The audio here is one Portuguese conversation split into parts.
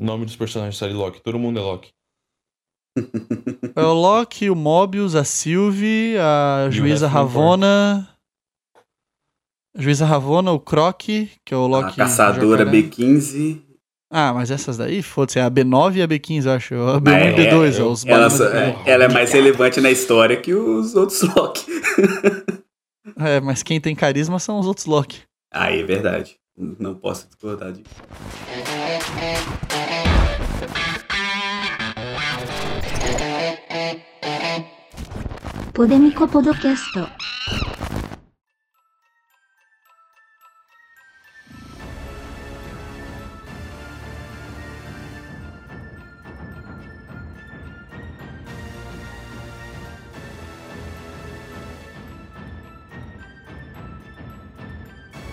Nome dos personagens da série Loki. Todo mundo é Loki. É o Loki, o Mobius, a Sylvie, a E juíza Ravona. A juíza Ravona, o Croc, que é o A Loki. caçadora jacaré. B15. Ah, mas essas daí, foda-se, é a B9 e a B15, eu acho. A B1 Mas e é- B2, é, eu- os Ela, só- mais- é, ela é mais relevante na história que os outros Loki. É, mas quem tem carisma são os outros Loki. Aí, é verdade. Não posso discordar disso. ポデミコポドキャスト。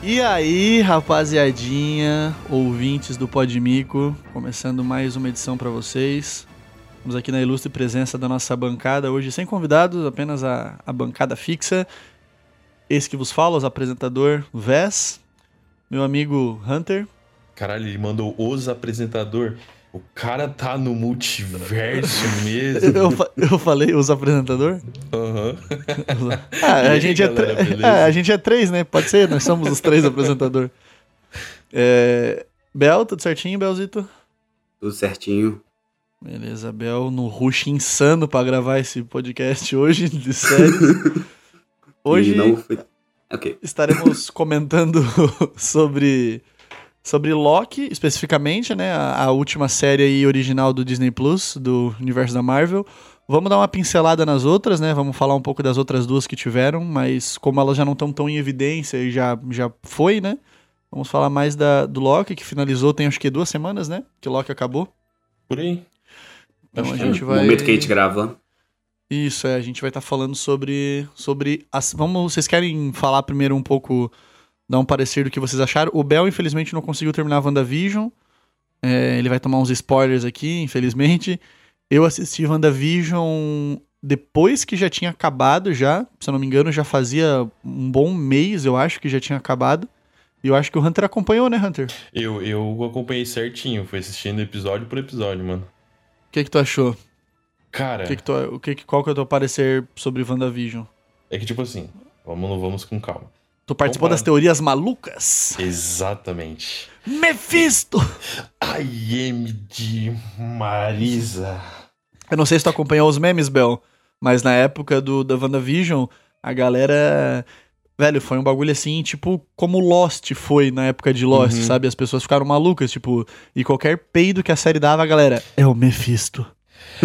E aí, rapaziadinha, ouvintes do Podmico, começando mais uma edição pra vocês. Estamos aqui na ilustre presença da nossa bancada, hoje sem convidados, apenas a, a bancada fixa. Esse que vos fala, os apresentador Vess, meu amigo Hunter, Caralho, ele mandou os apresentador. O cara tá no multiverso mesmo. eu, fa- eu falei os apresentador? Aham. Ah, E a aí, gente, é galera, é, a gente é três, né? Pode ser, nós somos os três apresentador. É, Bel, tudo certinho, Belzito? Tudo certinho. Beleza, Bel, no rush insano pra gravar esse podcast hoje de séries. Hoje E não foi... Ok. estaremos comentando sobre sobre Loki, especificamente, né, a, a última série aí original do Disney Plus, do universo da Marvel. Vamos dar uma pincelada nas outras, né? Vamos falar um pouco das outras duas que tiveram, mas como elas já não estão tão em evidência e já, já foi, né? Vamos falar mais da, do Loki, que finalizou tem acho que duas semanas, né? Que Loki acabou. Por aí. Então a gente no vai. momento que a gente gravando. Isso, é, a gente vai estar falando sobre. sobre as, vamos, vocês querem falar primeiro um pouco, dar um parecer do que vocês acharam? O Bel, infelizmente, não conseguiu terminar a WandaVision. É, ele vai tomar uns spoilers aqui, infelizmente. Eu assisti WandaVision depois que já tinha acabado, já. Se eu não me engano, já fazia um bom mês, eu acho que já tinha acabado. E eu acho que o Hunter acompanhou, né, Hunter? Eu, eu acompanhei certinho, fui assistindo episódio por episódio, mano. O que, que tu achou? Cara, que que tu, o que, que- qual que é o teu parecer sobre WandaVision? é que tipo assim, vamos, vamos com calma. Tu participou das teorias malucas? Exatamente. Mephisto! I am de Marisa. Eu não sei se tu acompanhou os memes, Bel, mas na época do, da WandaVision, a galera. Velho, foi um bagulho assim, tipo, como Lost foi na época de Lost, Uhum. sabe? As pessoas ficaram malucas, tipo, e qualquer peido que a série dava, a galera, é o Mephisto.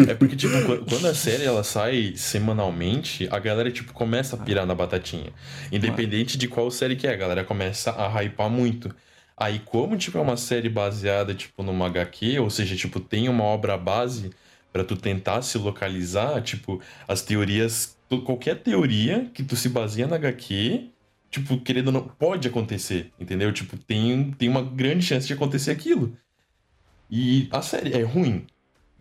É porque, tipo, qu- quando a série ela sai semanalmente, a galera, tipo, começa a pirar na batatinha. Independente de qual série que é, a galera começa a hypar muito. Aí, como, tipo, é uma série baseada, tipo, numa HQ, ou seja, tipo, tem uma obra base pra tu tentar se localizar, tipo, as teorias, qualquer teoria que tu se baseia na HQ, tipo, querendo ou não, pode acontecer, entendeu? Tipo, tem, tem uma grande chance de acontecer aquilo. E a série é ruim?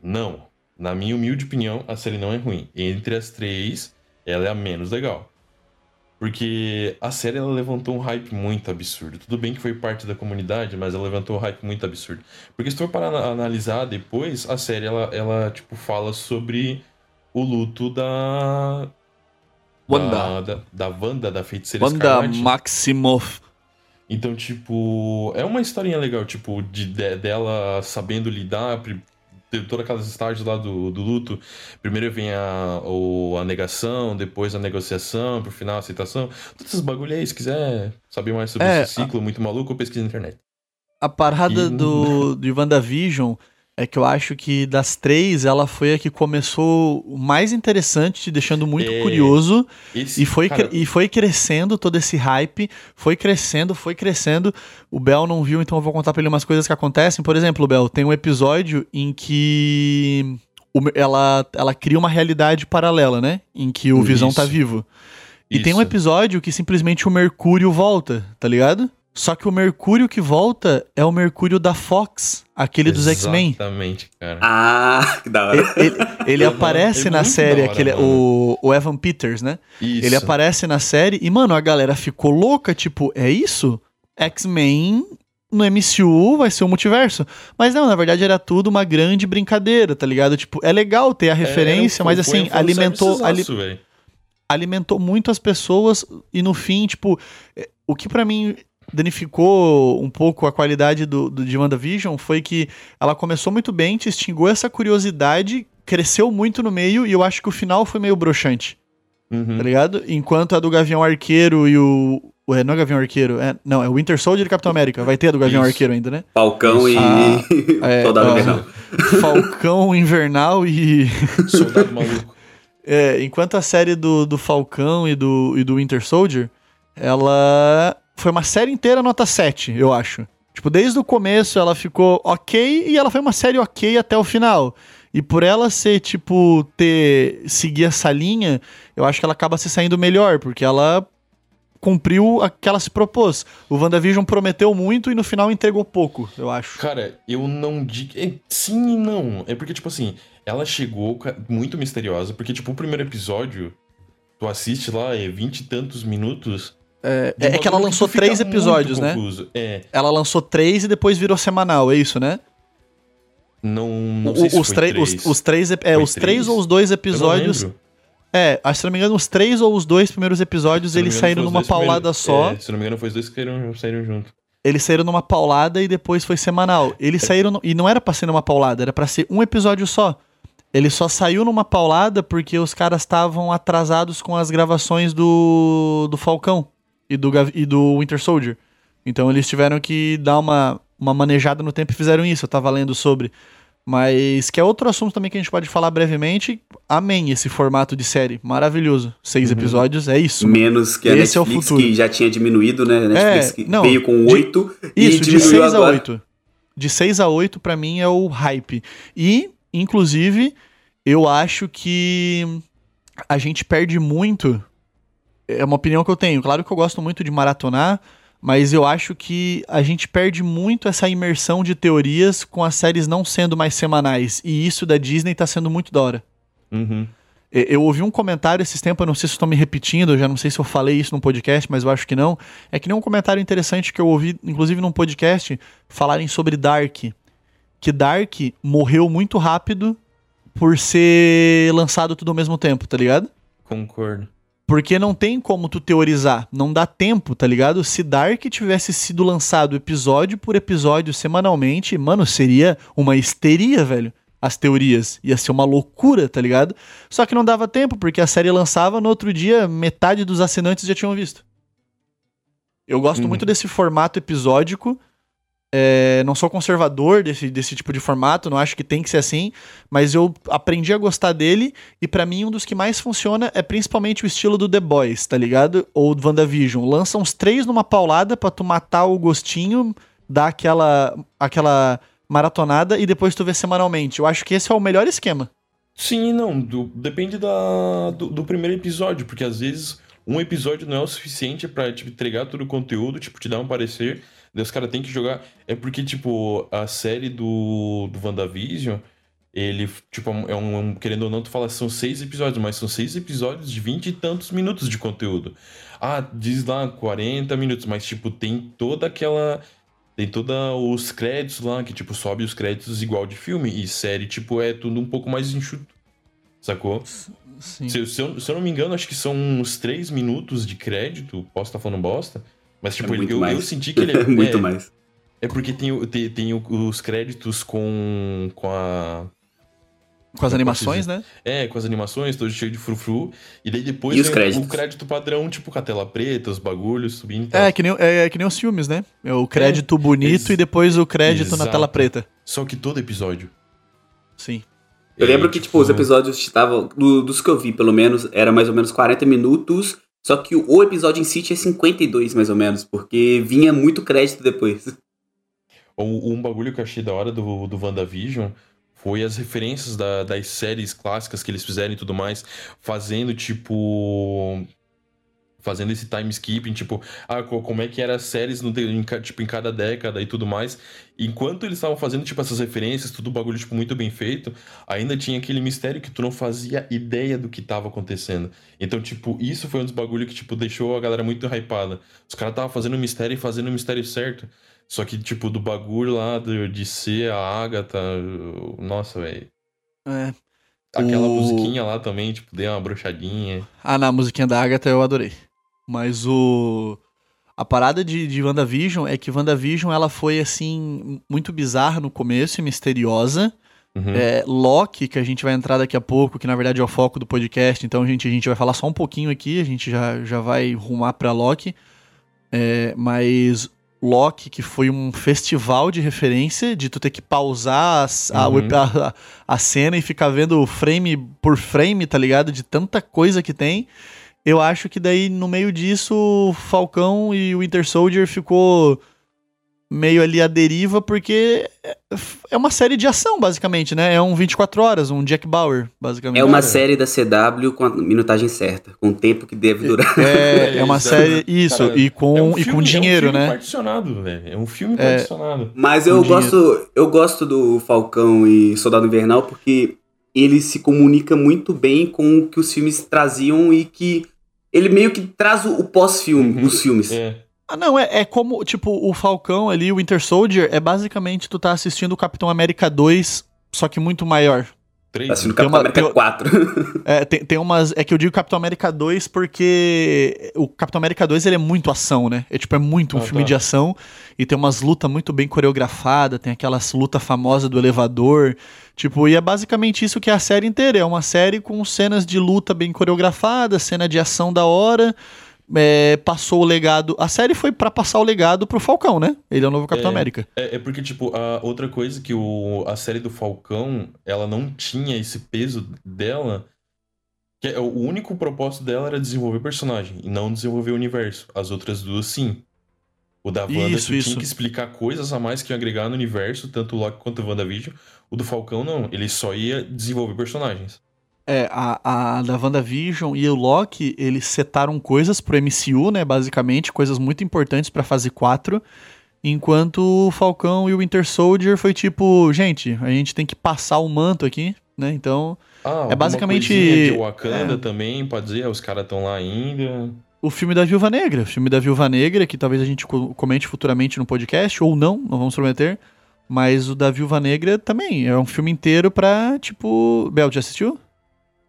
Não. Na minha humilde opinião, a série não é ruim. Entre as três, ela é a menos legal. Porque a série ela levantou um hype muito absurdo. Tudo bem que foi parte da comunidade, mas ela levantou um hype muito absurdo. Porque se tu for para ana- analisar depois, a série ela, ela tipo fala sobre o luto da Wanda. da, da, da Wanda, da feiticeira Wanda Escarlate. Maximoff. Então, tipo, é uma historinha legal, tipo, de, de- dela sabendo lidar, ter todas aquelas estágios lá do, do luto. Primeiro vem a, o, a negação, depois a negociação, pro final a aceitação. Todos esses bagulho aí, se quiser saber mais sobre É, esse ciclo muito maluco, pesquisa na internet. A parada E- do, de WandaVision é que eu acho que das três, ela foi a que começou o mais interessante, te deixando muito É, curioso. E foi, cara, e foi crescendo todo esse hype, foi crescendo, foi crescendo. O Bel não viu, então eu vou contar pra ele umas coisas que acontecem. Por exemplo, Bel, tem um episódio em que ela, ela cria uma realidade paralela, né? Em que o Visão tá Isso. vivo. E tem um isso. episódio que simplesmente o Mercúrio volta, tá ligado? Só que o Mercúrio que volta é o Mercúrio da Fox, aquele dos X-Men. Exatamente, cara. Ah, que da hora. Ele, ele Aham, aparece é na série, hora, aquele, o, o Evan Peters, né? Isso. Ele aparece na série e, mano, a galera ficou louca, tipo, é isso? X-Men no MCU vai ser o multiverso. Mas não, na verdade era tudo uma grande brincadeira, tá ligado? Tipo, é legal ter a referência, É, mas assim, um alimentou, ali- alimentou muito as pessoas e no fim, tipo, é, o que pra mim danificou um pouco a qualidade do, do de WandaVision foi que ela começou muito bem, te extinguiu essa curiosidade, cresceu muito no meio e eu acho que o final foi meio broxante, Uhum. tá ligado? Enquanto a do Gavião Arqueiro e o... Ué, não é Gavião Arqueiro, é, não, é o Winter Soldier e Capitão América, vai ter a do Gavião Isso. Arqueiro ainda, né? Falcão e Ah, é, Soldado. Invernal. Falcão Invernal e... Soldado maluco. É, enquanto a série do, do Falcão e do, e do Winter Soldier, ela foi uma série inteira nota 7, eu acho. Tipo, desde o começo ela ficou ok e ela foi uma série ok até o final. E por ela ser, tipo, ter. seguir essa linha, eu acho que ela acaba se saindo melhor, porque ela cumpriu a que ela se propôs. O WandaVision prometeu muito e no final entregou pouco, eu acho. Cara, eu não digo. é, sim e não. É porque, tipo assim, ela chegou muito misteriosa. Porque, tipo, o primeiro episódio, tu assiste lá, é vinte e tantos minutos. É, um é que ela lançou fica três episódios, né? confuso. É, Ela lançou três e depois virou semanal, é isso, né? não, não O- sei se os, três, os, os três, é, Foi os três três? ou os dois episódios. É, acho que se não me engano, os três ou os dois primeiros episódios eles saíram numa paulada primeiros- só. É, se não me engano, foi os dois que saíram, saíram junto. Eles saíram numa paulada e depois foi semanal. Eles saíram. no- E não era pra ser numa paulada, era pra ser um episódio só. Ele só saiu numa paulada porque os caras estavam atrasados com as gravações do, do Falcão e do, e do Winter Soldier. Então eles tiveram que dar uma, uma manejada no tempo e fizeram isso. Eu tava lendo sobre. Mas que é outro assunto também que a gente pode falar brevemente. Amém, esse formato de série. Maravilhoso. Seis Uhum. episódios, é isso. Menos que a Esse é Netflix, futuro. que já tinha diminuído, né? A Netflix É, não, veio com de- 8 e Isso, de diminuiu 6 a agora. 8. De 6 a 8, pra mim, é o hype. E, inclusive, eu acho que a gente perde muito. É uma opinião que eu tenho. Claro que eu gosto muito de maratonar, mas eu acho que a gente perde muito essa imersão de teorias com as séries não sendo mais semanais. E isso da Disney tá sendo muito da hora. Uhum. Eu ouvi um comentário esses tempos, eu não sei se estou me repetindo, eu já não sei se eu falei isso num podcast, mas eu acho que não. É que nem um comentário interessante que eu ouvi, inclusive num podcast, falarem sobre Dark. Que Dark morreu muito rápido por ser lançado tudo ao mesmo tempo, tá ligado? Concordo. Porque não tem como tu teorizar, não dá tempo, tá ligado? Se Dark tivesse sido lançado episódio por episódio semanalmente, mano, seria uma histeria, velho. As teorias. Ia ser uma loucura, tá ligado? Só que não dava tempo, porque a série lançava, no outro dia, metade dos assinantes já tinham visto. Eu gosto Uhum. muito desse formato episódico. É, não sou conservador desse, desse tipo de formato, não acho que tem que ser assim, mas eu aprendi a gostar dele e pra mim um dos que mais funciona é principalmente o estilo do The Boys, tá ligado? Ou do WandaVision. Lança uns três numa paulada pra tu matar o gostinho, dar aquela, aquela maratonada e depois tu vê semanalmente. Eu acho que esse é o melhor esquema. Sim não. do- depende da, do, do primeiro episódio, porque às vezes um episódio não é o suficiente pra tipo, entregar todo o conteúdo, tipo, te dar um parecer. Daí os caras têm que jogar. É porque, tipo, a série do, do WandaVision, ele, tipo, é um, é um- Querendo ou não, tu fala são seis episódios, mas são seis episódios de vinte e tantos minutos de conteúdo. Ah, diz lá 40 minutos, mas, tipo, tem toda aquela. Tem todos os créditos lá, que, tipo, sobe os créditos igual de filme. E série, tipo, é tudo um pouco mais enxuto. Sacou? Sim. Se, se eu, se eu não me engano, acho que são uns 3 minutos de crédito. Posso estar falando bosta. Mas, tipo, É muito eu, mais. eu senti que ele é. Muito é, mais. É porque tem, tem, tem os créditos com, com a. Com as animações, né? É, com as animações, todo cheio de frufru. E daí depois E os vem créditos? o crédito padrão, tipo, com a tela preta, os bagulhos subindo e tal. É, que nem, é, é que nem os filmes, né? É o crédito bonito ex- e depois o crédito na exato. tela preta. Só que todo episódio. Sim. Eu É, lembro que, tipo, os episódios estavam. do- dos que eu vi, pelo menos, era mais ou menos 40 minutos. Só que o, episódio em si tinha 52, mais ou menos, porque vinha muito crédito depois. Um bagulho que eu achei da hora do, do WandaVision foi as referências da- das séries clássicas que eles fizeram e tudo mais, fazendo tipo. Fazendo esse time skipping, tipo, ah, co- como é que eram as séries no, em, tipo, em cada década e tudo mais. Enquanto eles estavam fazendo, tipo, essas referências, tudo bagulho, tipo, muito bem feito, ainda tinha aquele mistério que tu não fazia ideia do que tava acontecendo. Então, tipo, isso foi um dos bagulhos que, tipo, deixou a galera muito hypada. Os caras estavam fazendo o mistério e fazendo o mistério certo. Só que, tipo, do bagulho lá de, de ser a Agatha, nossa, velho. É. Aquela O- musiquinha lá também, tipo, deu uma bruxadinha. Ah, na musiquinha da Agatha eu adorei. Mas o. A parada de, de WandaVision é que WandaVision ela foi, assim, muito bizarra no começo e misteriosa. Uhum. É, Loki, que a gente vai entrar daqui a pouco, que na verdade é o foco do podcast, então gente, a gente vai falar só um pouquinho aqui, a gente já, já vai rumar pra Loki. É, mas Loki, que foi um festival de referência, de tu ter que pausar a, Uhum. a, a cena e ficar vendo frame por frame, tá ligado? De tanta coisa que tem. Eu acho que daí, no meio disso, o Falcão e o Winter Soldier ficou meio ali à deriva, porque é- é uma série de ação, basicamente, né? É um 24 horas, um Jack Bauer, basicamente. É uma série da CW com a minutagem certa, com o tempo que deve durar. É, é uma Isso, série, isso, cara, e com, É um e filme- com dinheiro, é um filme né? particionado, velho. É um filme É. particionado. Mas eu Com dinheiro. gosto, eu gosto do Falcão e Soldado Invernal porque ele se comunica muito bem com o que os filmes traziam e que ele meio que traz o o pós-filme, Uhum. os filmes. É. Ah, não, é, é como, tipo, o Falcão ali, o Winter Soldier, é basicamente tu tá assistindo o Capitão América 2, só que muito maior. Três. Tá assistindo Tem Capitão uma- América tem- 4. É, tem, tem umas. É que eu digo Capitão América 2 porque o Capitão América 2 ele é muito ação, né? É tipo, é muito um Ah, filme tá. de ação e tem umas lutas muito bem coreografadas, tem aquelas luta famosa do elevador. Tipo, e é basicamente isso que é a série inteira. É uma série com cenas de luta bem coreografadas, cena de ação da hora. é, passou o legado. A série foi pra passar o legado pro Falcão, né? Ele é o novo Capitão É. América. É, é porque, tipo, a outra coisa que o, a série do Falcão, ela não tinha esse peso dela. Que é, o único propósito dela era desenvolver personagem e não desenvolver o universo. As outras duas, sim. O da Wanda, Isso, isso. tinha que explicar coisas a mais que iam agregar no universo, tanto o Loki quanto o WandaVision. O do Falcão, não. Ele só ia desenvolver personagens. É, a, a da WandaVision e o Loki, eles setaram coisas pro MCU, né? Basicamente, coisas muito importantes pra fase 4. Enquanto o Falcão e o Winter Soldier foi tipo, gente, a gente tem que passar o manto aqui, né? Então, Ah, É basicamente- coisinha de Wakanda é. também, pode dizer, os caras estão lá ainda. O filme da Viúva Negra. O filme da Viúva Negra, que talvez a gente co- comente futuramente no podcast, ou não, não vamos prometer. Mas o da Viúva Negra também. É um filme inteiro pra, tipo. Bel, já assistiu?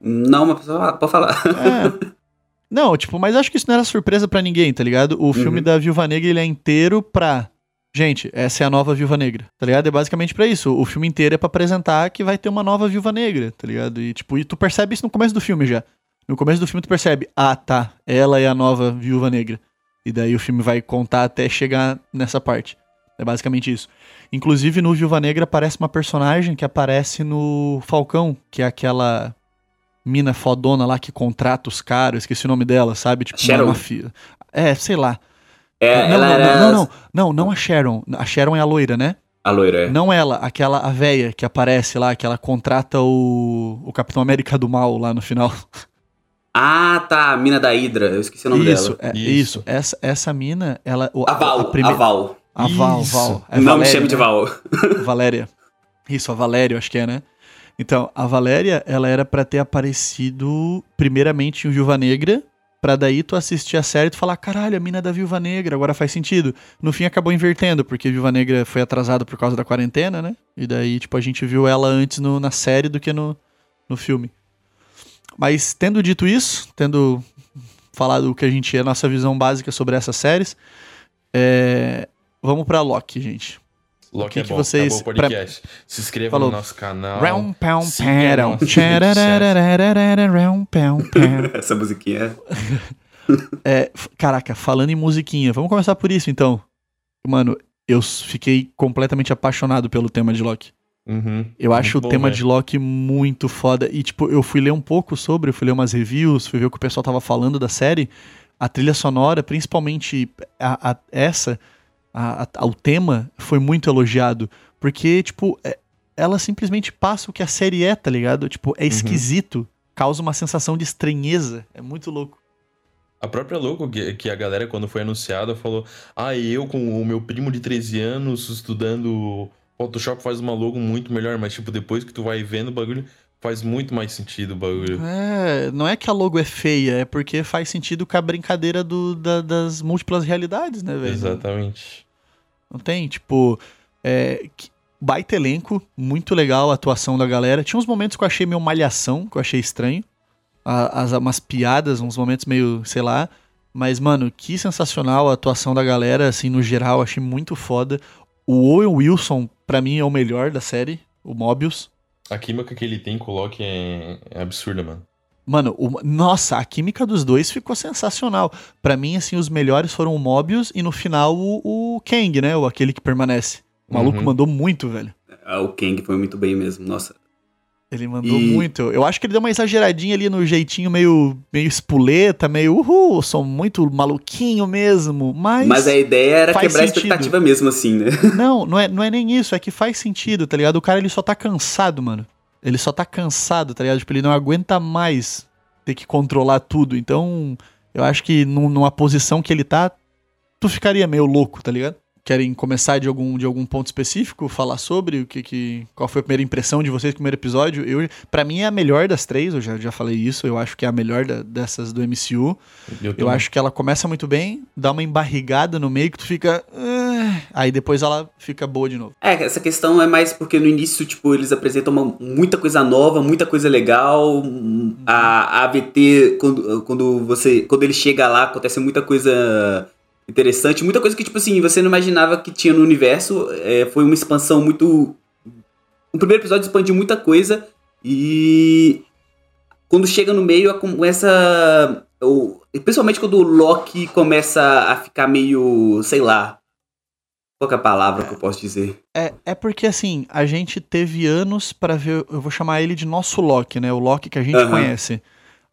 Não, mas pode falar. É. Não, tipo, mas acho que isso não era surpresa pra ninguém, tá ligado? O filme Uhum. da Viúva Negra, ele é inteiro pra... Gente, essa é a nova Viúva Negra, tá ligado? É basicamente pra isso. O filme inteiro é pra apresentar que vai ter uma nova Viúva Negra, tá ligado? E, tipo, e tu percebe isso no começo do filme já. No começo do filme tu percebe, ah, tá, ela é a nova Viúva Negra. E daí o filme vai contar até chegar nessa parte. É basicamente isso. Inclusive, no Viúva Negra aparece uma personagem que aparece no Falcão, que é aquela mina fodona lá que contrata os caras, esqueci o nome dela, sabe? Tipo, Sharon. uma filha. É, sei lá. É, não, não, era não, não, não, não a Sharon. A Sharon é a loira, né? a loira. é. Não ela, aquela a véia que aparece lá, que ela contrata o, o Capitão América do Mal lá no final. Ah, tá, a mina da Hydra, eu esqueci o nome isso, dela. é, Isso. isso. Essa, essa mina, ela. A Val, a, primeira- Val. A Val, Isso. Val. É Não me Valéria, chame de né? Val. Valéria. Isso, a Valéria, eu acho que é, né? Então, a Valéria, ela era pra ter aparecido primeiramente em Viúva Negra, pra daí tu assistir a série e tu falar, caralho, a mina é da Viúva Negra, agora faz sentido. No fim acabou invertendo, porque Viúva Negra foi atrasada por causa da quarentena, né? E daí, tipo, a gente viu ela antes no- na série do que no, no filme. Mas tendo dito isso, tendo falado o que a gente é, a nossa visão básica sobre essas séries, é, vamos pra Loki, gente. Loki que é que bom, vocês- acabou o podcast. Se inscreva Falou. no nosso canal. Round pound pound. Essa musiquinha. É, f- caraca, falando em musiquinha, vamos começar por isso então. Mano, eu fiquei completamente apaixonado pelo tema de Loki. Uhum. Eu acho o bom, tema velho. de Loki muito foda. E, tipo, eu fui ler um pouco sobre, eu fui ler umas reviews, fui ver o que o pessoal tava falando da série. A trilha sonora, principalmente a- a- essa, a- o tema, foi muito elogiado. Porque, tipo, é- ela simplesmente passa o que a série é, tá ligado? Tipo, é esquisito. Causa uma sensação de estranheza. É muito louco. A própria louco que, que a galera, quando foi anunciada, falou: Ah, eu com o meu primo de 13 anos estudando Photoshop faz uma logo muito melhor, mas tipo, depois que tu vai vendo o bagulho, faz muito mais sentido o bagulho. É, não é que a logo é feia, é porque faz sentido com a brincadeira do, da- das múltiplas realidades, né, velho? Exatamente. Não tem, tipo, é, baita elenco, muito legal a atuação da galera. Tinha uns momentos que eu achei meio malhação, que eu achei estranho. As, umas piadas, uns momentos meio, sei lá. Mas, mano, que sensacional a atuação da galera, assim, no geral, achei muito foda. O Owen Wilson, pra mim, é o melhor da série, o Mobius. A química que ele tem com o Loki é, é absurda, mano. Mano, o- nossa, a química dos dois ficou sensacional. Pra mim, assim, os melhores foram o Mobius e no final o, o Kang, né? O aquele que permanece. O maluco Uhum. mandou muito, velho. Ah, o Kang foi muito bem mesmo, nossa. Ele mandou E- muito. Eu acho que ele deu uma exageradinha ali no jeitinho meio, meio espuleta, meio uhul, sou muito maluquinho mesmo. Mas. Mas a ideia era quebrar a sentido. expectativa mesmo, assim, né? Não, não é, não é nem isso, é que faz sentido, tá ligado? O cara ele só tá cansado, mano. Ele só tá cansado, tá ligado? Tipo, ele não aguenta mais ter que controlar tudo. Então, eu acho que num- numa posição que ele tá, tu ficaria meio louco, tá ligado? Querem começar de algum, de algum ponto específico, falar sobre o que, que qual foi a primeira impressão de vocês do primeiro episódio? Eu, para mim é a melhor das três, eu já, já falei isso, eu acho que é a melhor da- dessas do MCU. Eu também. acho que ela começa muito bem, dá uma embarrigada no meio que tu fica. "Ah", aí depois ela fica boa de novo. É, essa questão é mais porque no início, tipo, eles apresentam uma- muita coisa nova, muita coisa legal. A, a AVT, quando, quando você. Quando ele chega lá, acontece muita coisa interessante. Muita coisa que, tipo assim, você não imaginava que tinha no universo. É, foi uma expansão muito. O primeiro episódio expandiu muita coisa. E. Quando chega no meio, começa. O, principalmente quando o Loki começa a ficar meio. sei lá. Qual é a palavra que eu posso dizer? É, é porque assim, a gente teve anos pra ver. Eu vou chamar ele de nosso Loki, né? O Loki que a gente Aham. conhece.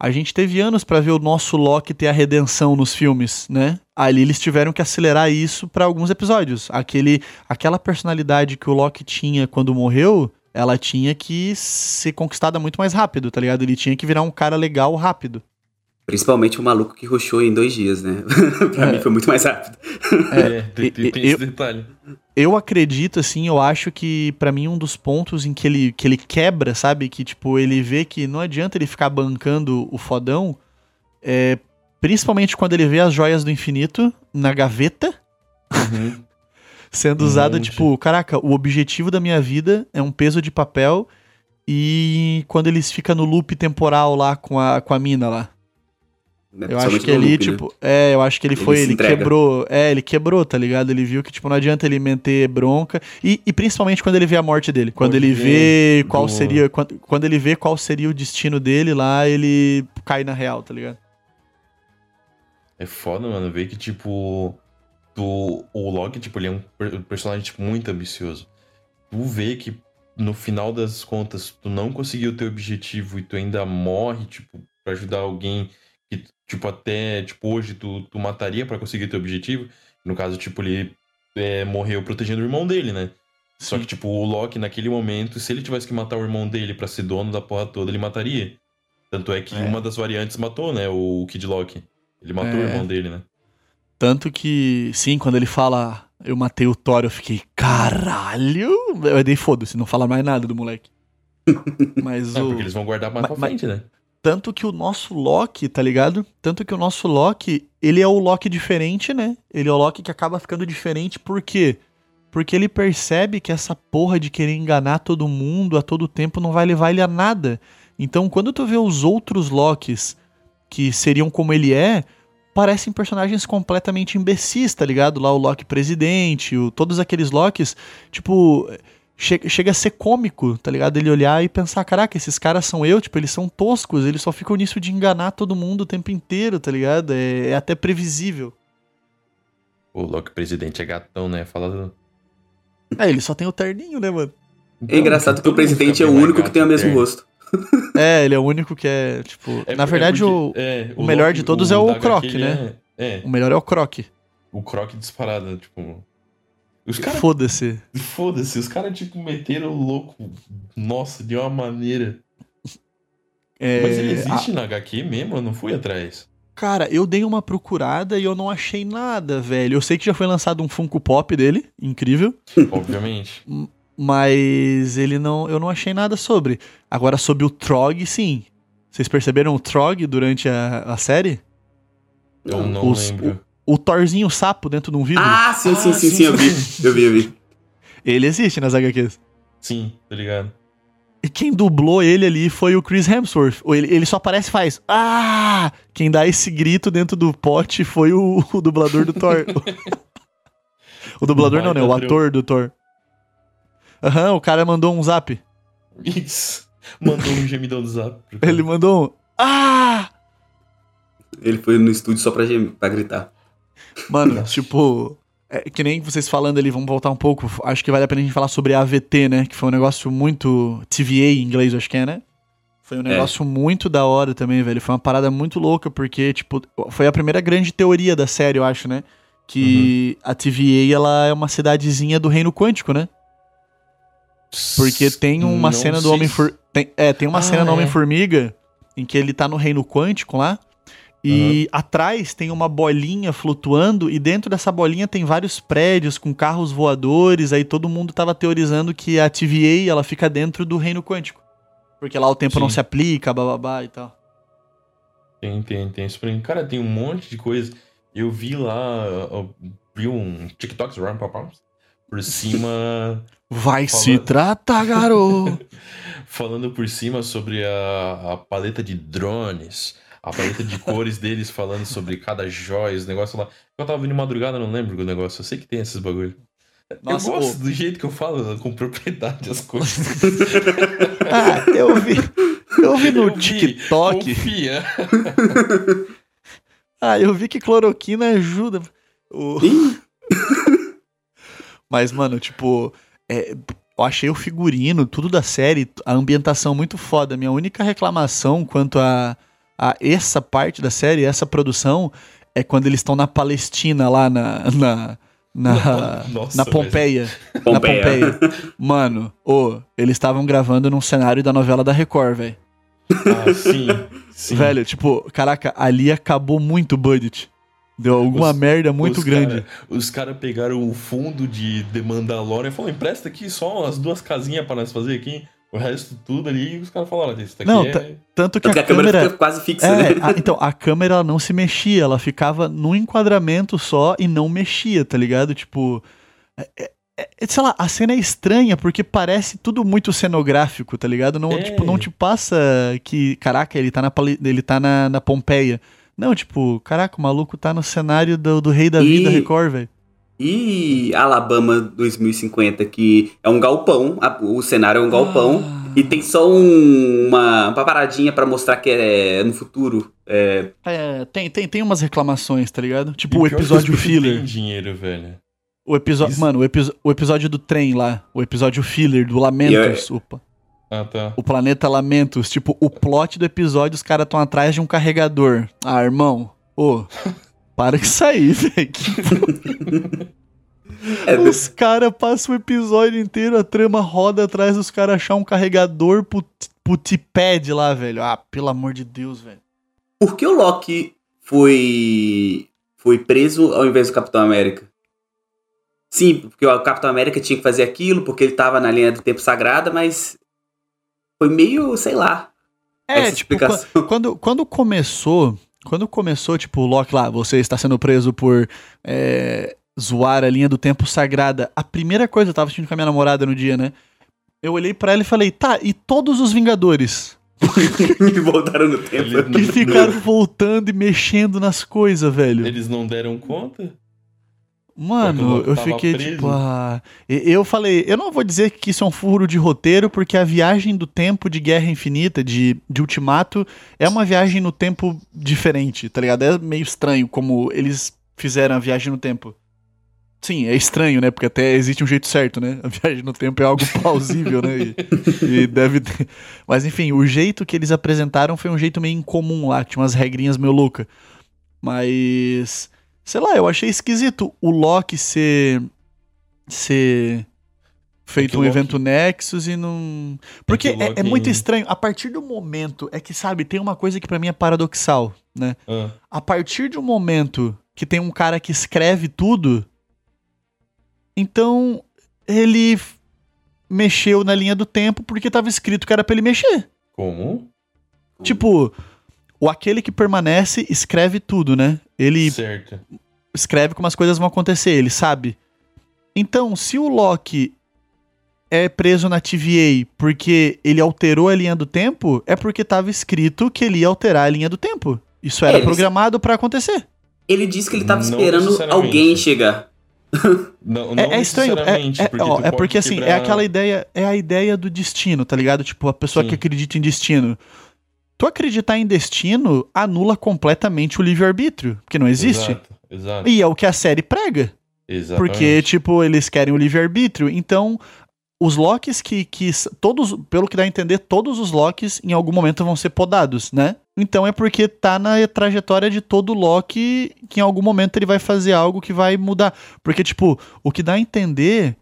A gente teve anos pra ver o nosso Loki ter a redenção nos filmes, né? Ali eles tiveram que acelerar isso pra alguns episódios. Aquele, aquela personalidade que o Loki tinha quando morreu, ela tinha que ser conquistada muito mais rápido, tá ligado? Ele tinha que virar um cara legal rápido. Principalmente o maluco que rushou em dois dias, né? pra É. mim foi muito mais rápido. É, tem, tem- eu- esse detalhe. Eu acredito, assim, eu acho que pra mim um dos pontos em que ele, que ele quebra, sabe? Que, tipo, ele vê que não adianta ele ficar bancando o fodão, é, principalmente quando ele vê as joias do infinito na gaveta Uhum. sendo usada, monte. tipo, caraca, o objetivo da minha vida é um peso de papel e quando eles ficam no loop temporal lá com a, com a mina lá. Né? Eu acho que ali, loop, né? tipo, é, eu acho que ele, Ele foi, ele entrega. quebrou, é, ele quebrou, tá ligado? Ele viu que, tipo, não adianta ele meter bronca, e, e principalmente quando ele vê a morte dele, quando Pode ele vê ver qual do- seria, quando, quando ele vê qual seria o destino dele lá, ele cai na real, tá ligado? É foda, mano, ver que, tipo, tu, o Loki, tipo, ele é um per- personagem, tipo, muito ambicioso. Tu vê que, no final das contas, tu não conseguiu o teu objetivo e tu ainda morre, tipo, pra ajudar alguém que, tipo, até, tipo, hoje tu, tu mataria pra conseguir teu objetivo. No caso, tipo, ele é, morreu protegendo o irmão dele, né? Só Sim. que, tipo, o Loki, naquele momento, se ele tivesse que matar o irmão dele pra ser dono da porra toda, ele mataria. Tanto é que É. uma das variantes matou, né? O Kid Loki. Ele matou o É. irmão dele, né? Tanto que, sim, quando ele fala, eu matei o Thor, eu fiquei, caralho! Eu dei foda-se, não fala mais nada do moleque. Mas É, o... porque eles vão guardar mais Mas- pra mas- frente, né? Tanto que o nosso Loki, tá ligado? Tanto que o nosso Loki, ele é o Loki diferente, né? Ele é o Loki que acaba ficando diferente, por quê? Porque ele percebe que essa porra de querer enganar todo mundo a todo tempo não vai levar ele a nada. Então, quando tu vê os outros Lokis que seriam como ele é, parecem personagens completamente imbecis, tá ligado? Lá o Loki presidente, o, todos aqueles Lokis, tipo, che- chega a ser cômico, tá ligado? Ele olhar e pensar, caraca, esses caras são eu, tipo, eles são toscos, eles só ficam nisso de enganar todo mundo o tempo inteiro, tá ligado? É, é até previsível. O Loki presidente é gatão, né? Fala do... É, ele só tem o terninho, né, mano? É engraçado que o mundo presidente é o único que tem o mesmo terno. rosto. É, ele é o único que é, tipo. É na por- verdade, é o, porque- é, o melhor Loki- de todos é o da HQ, Croc, né? É, é, o melhor é o Croc. o Croc disparado, tipo... Os caras... Foda-se. Foda-se, os caras, tipo, meteram o louco. Nossa, de uma maneira... É, Mas ele a- existe na HQ mesmo? Eu não fui atrás. Cara, eu dei uma procurada e eu não achei nada, velho. Eu sei que já foi lançado um Funko Pop dele, incrível, Obviamente. mas ele não, eu não achei nada sobre. Agora sobre o Trog, sim. Vocês perceberam o Trog durante a, a série? Eu não Os- lembro. O Thorzinho sapo dentro de um vidro? Ah, sim, sim, Ah, sim, sim, sim, eu vi. Eu vi, eu vi. Ele existe nas HQs. Sim, tá ligado? E quem dublou ele ali foi o Chris Hemsworth. Ou Ele, ele só aparece e faz. Ah! Quem dá esse grito dentro do pote foi o, o dublador do Thor. o dublador não, né? O ator do Thor. Aham, o cara mandou um zap. Isso. Mandou um gemidão do zap. Ele mandou um. Ah! Ele foi no estúdio só pra, gem- pra gritar. Mano, Nossa. tipo. É, que nem vocês falando ali, vamos voltar um pouco. Acho que vale a pena a gente falar sobre a AVT, né? Que foi um negócio muito. TVA em inglês, acho que é, né? Foi um negócio muito da hora também, velho. Foi uma parada muito louca, porque, tipo, foi a primeira grande teoria da série, eu acho, né? Que a TVA, ela é uma cidadezinha do reino quântico, né? Porque tem uma Não cena do sei Homem se- for... tem, É, tem uma Ah, cena do é. Homem-Formiga em que ele tá no reino quântico lá. E atrás tem uma bolinha flutuando, e dentro dessa bolinha tem vários prédios com carros voadores. Aí todo mundo tava teorizando que a TVA ela fica dentro do reino quântico. Porque lá o tempo não Sim. se aplica, bababá e tal. Tem, tem, tem isso pra. Cara, tem um monte de coisa. Eu vi lá, eu vi um TikTok Run Papaps por cima, Vai Falando- se tratar, garoto! falando por cima sobre a, a paleta de drones, a paleta de cores deles, falando sobre cada joia, os negócios lá. Eu tava vindo de madrugada, não lembro do negócio. Eu sei que tem esses bagulho. Nossa, eu gosto ô. do jeito que eu falo com propriedade as coisas. ah, eu vi. Eu vi no Eu vi, TikTok. Confia. Ah, eu vi que cloroquina ajuda. O- Mas, mano, tipo, é, eu achei o figurino, tudo da série, a ambientação muito foda. Minha única reclamação quanto a, a essa parte da série, essa produção, é quando eles estão na Palestina, lá na. na na, Nossa, na velho. Pompeia. Na Pompeia. Mano, ô, eles estavam gravando num cenário da novela da Record, velho. Ah, sim. sim. Velho, tipo, caraca, ali acabou muito o budget. Deu alguma Os- merda muito Os grande. cara- os caras pegaram o fundo de The Mandalorian e falaram: empresta aqui só as duas casinhas pra nós fazer aqui. O resto tudo ali. E os caras falaram: isso daqui Não, é. tá- Tanto que Tanto a, que a câmera, câmera. fica quase fixa, É, né? a- então, a câmera ela não se mexia, ela ficava no enquadramento só e não mexia, tá ligado? Tipo. é- é- é- sei lá, a cena é estranha porque parece tudo muito cenográfico, tá ligado? Não, É. tipo, não te passa que, caraca, ele tá na, ele tá na, na Pompeia. Não, tipo, caraca, o maluco tá no cenário do, do Rei da E- Vida Record, velho. E Alabama 2050, que é um galpão, a- o cenário é um galpão, Ah. e tem só um- uma, uma paradinha pra mostrar que é no futuro. É, É, tem, tem, tem umas reclamações, tá ligado? E Tipo, o pior que episódio filler. Tem dinheiro, velho. O episódio. Mano, o, episo- o episódio do trem lá. O episódio filler, do Lamentos. Opa. Ah, tá. O planeta Lamentos. Tipo, o plot do episódio, os caras estão atrás de um carregador. Ah, irmão. Ô. para isso aí, velho. é, Os caras passam o episódio inteiro, a trama roda atrás dos caras achar um carregador pro, pro T-pad lá, velho. Ah, pelo amor de Deus, velho. Por que o Loki foi, foi preso ao invés do Capitão América? Sim, porque o Capitão América tinha que fazer aquilo, porque ele tava na linha do tempo sagrada, mas foi meio, sei lá, É, tipo. Quando, quando começou, quando começou, tipo, o Loki lá, você está sendo preso por é, zoar a linha do tempo sagrada. A primeira coisa, eu tava assistindo com a minha namorada no dia, né? Eu olhei pra ela e falei, tá, e todos os Vingadores? Voltaram no tempo. Ele- Que ficaram voltando e mexendo nas coisas, velho. Eles não deram conta? Mano, eu fiquei preso. tipo, ah. Eu falei, eu não vou dizer que isso é um furo de roteiro, porque a viagem do tempo de Guerra Infinita, de, de Ultimato, é uma viagem no tempo diferente, tá ligado? É meio estranho como eles fizeram a viagem no tempo. Sim, é estranho, né? Porque até existe um jeito certo, né? A viagem no tempo é algo plausível, né? E, e deve ter. Mas enfim, o jeito que eles apresentaram foi um jeito meio incomum lá, tinha umas regrinhas meio loucas. Mas. Sei lá, eu achei esquisito o Loki ser. ser. feito que um Loki- evento Nexus e não. Porque que o é, é Loki- muito estranho. A partir do momento. É que, sabe, tem uma coisa que pra mim é paradoxal, né? Ah, A partir de um momento que tem um cara que escreve tudo, então ele mexeu na linha do tempo porque tava escrito que era pra ele mexer. como? Tipo, o aquele que permanece escreve tudo, né? Ele Certo. escreve como as coisas vão acontecer, ele sabe. Então, se o Loki é preso na TVA porque ele alterou a linha do tempo, é porque tava escrito que ele ia alterar a linha do tempo. Isso era É, programado pra acontecer. Ele disse que ele tava Não esperando alguém chegar. Não, não É, é estranho, é, é- porque ó, é porque assim, é aquela ideia, é a ideia do destino, tá ligado? Tipo, a pessoa que Sim. acredita em destino. Tu acreditar em destino anula completamente o livre-arbítrio, porque não existe. Exato, exato. E é o que a série prega. Exatamente. Porque, tipo, eles querem o livre-arbítrio. Então, os Locks que, que. Todos, pelo que dá a entender, todos os Locks em algum momento vão ser podados, né? Então é porque tá na trajetória de todo Loki que em algum momento ele vai fazer algo que vai mudar. Porque, tipo, o que dá a entender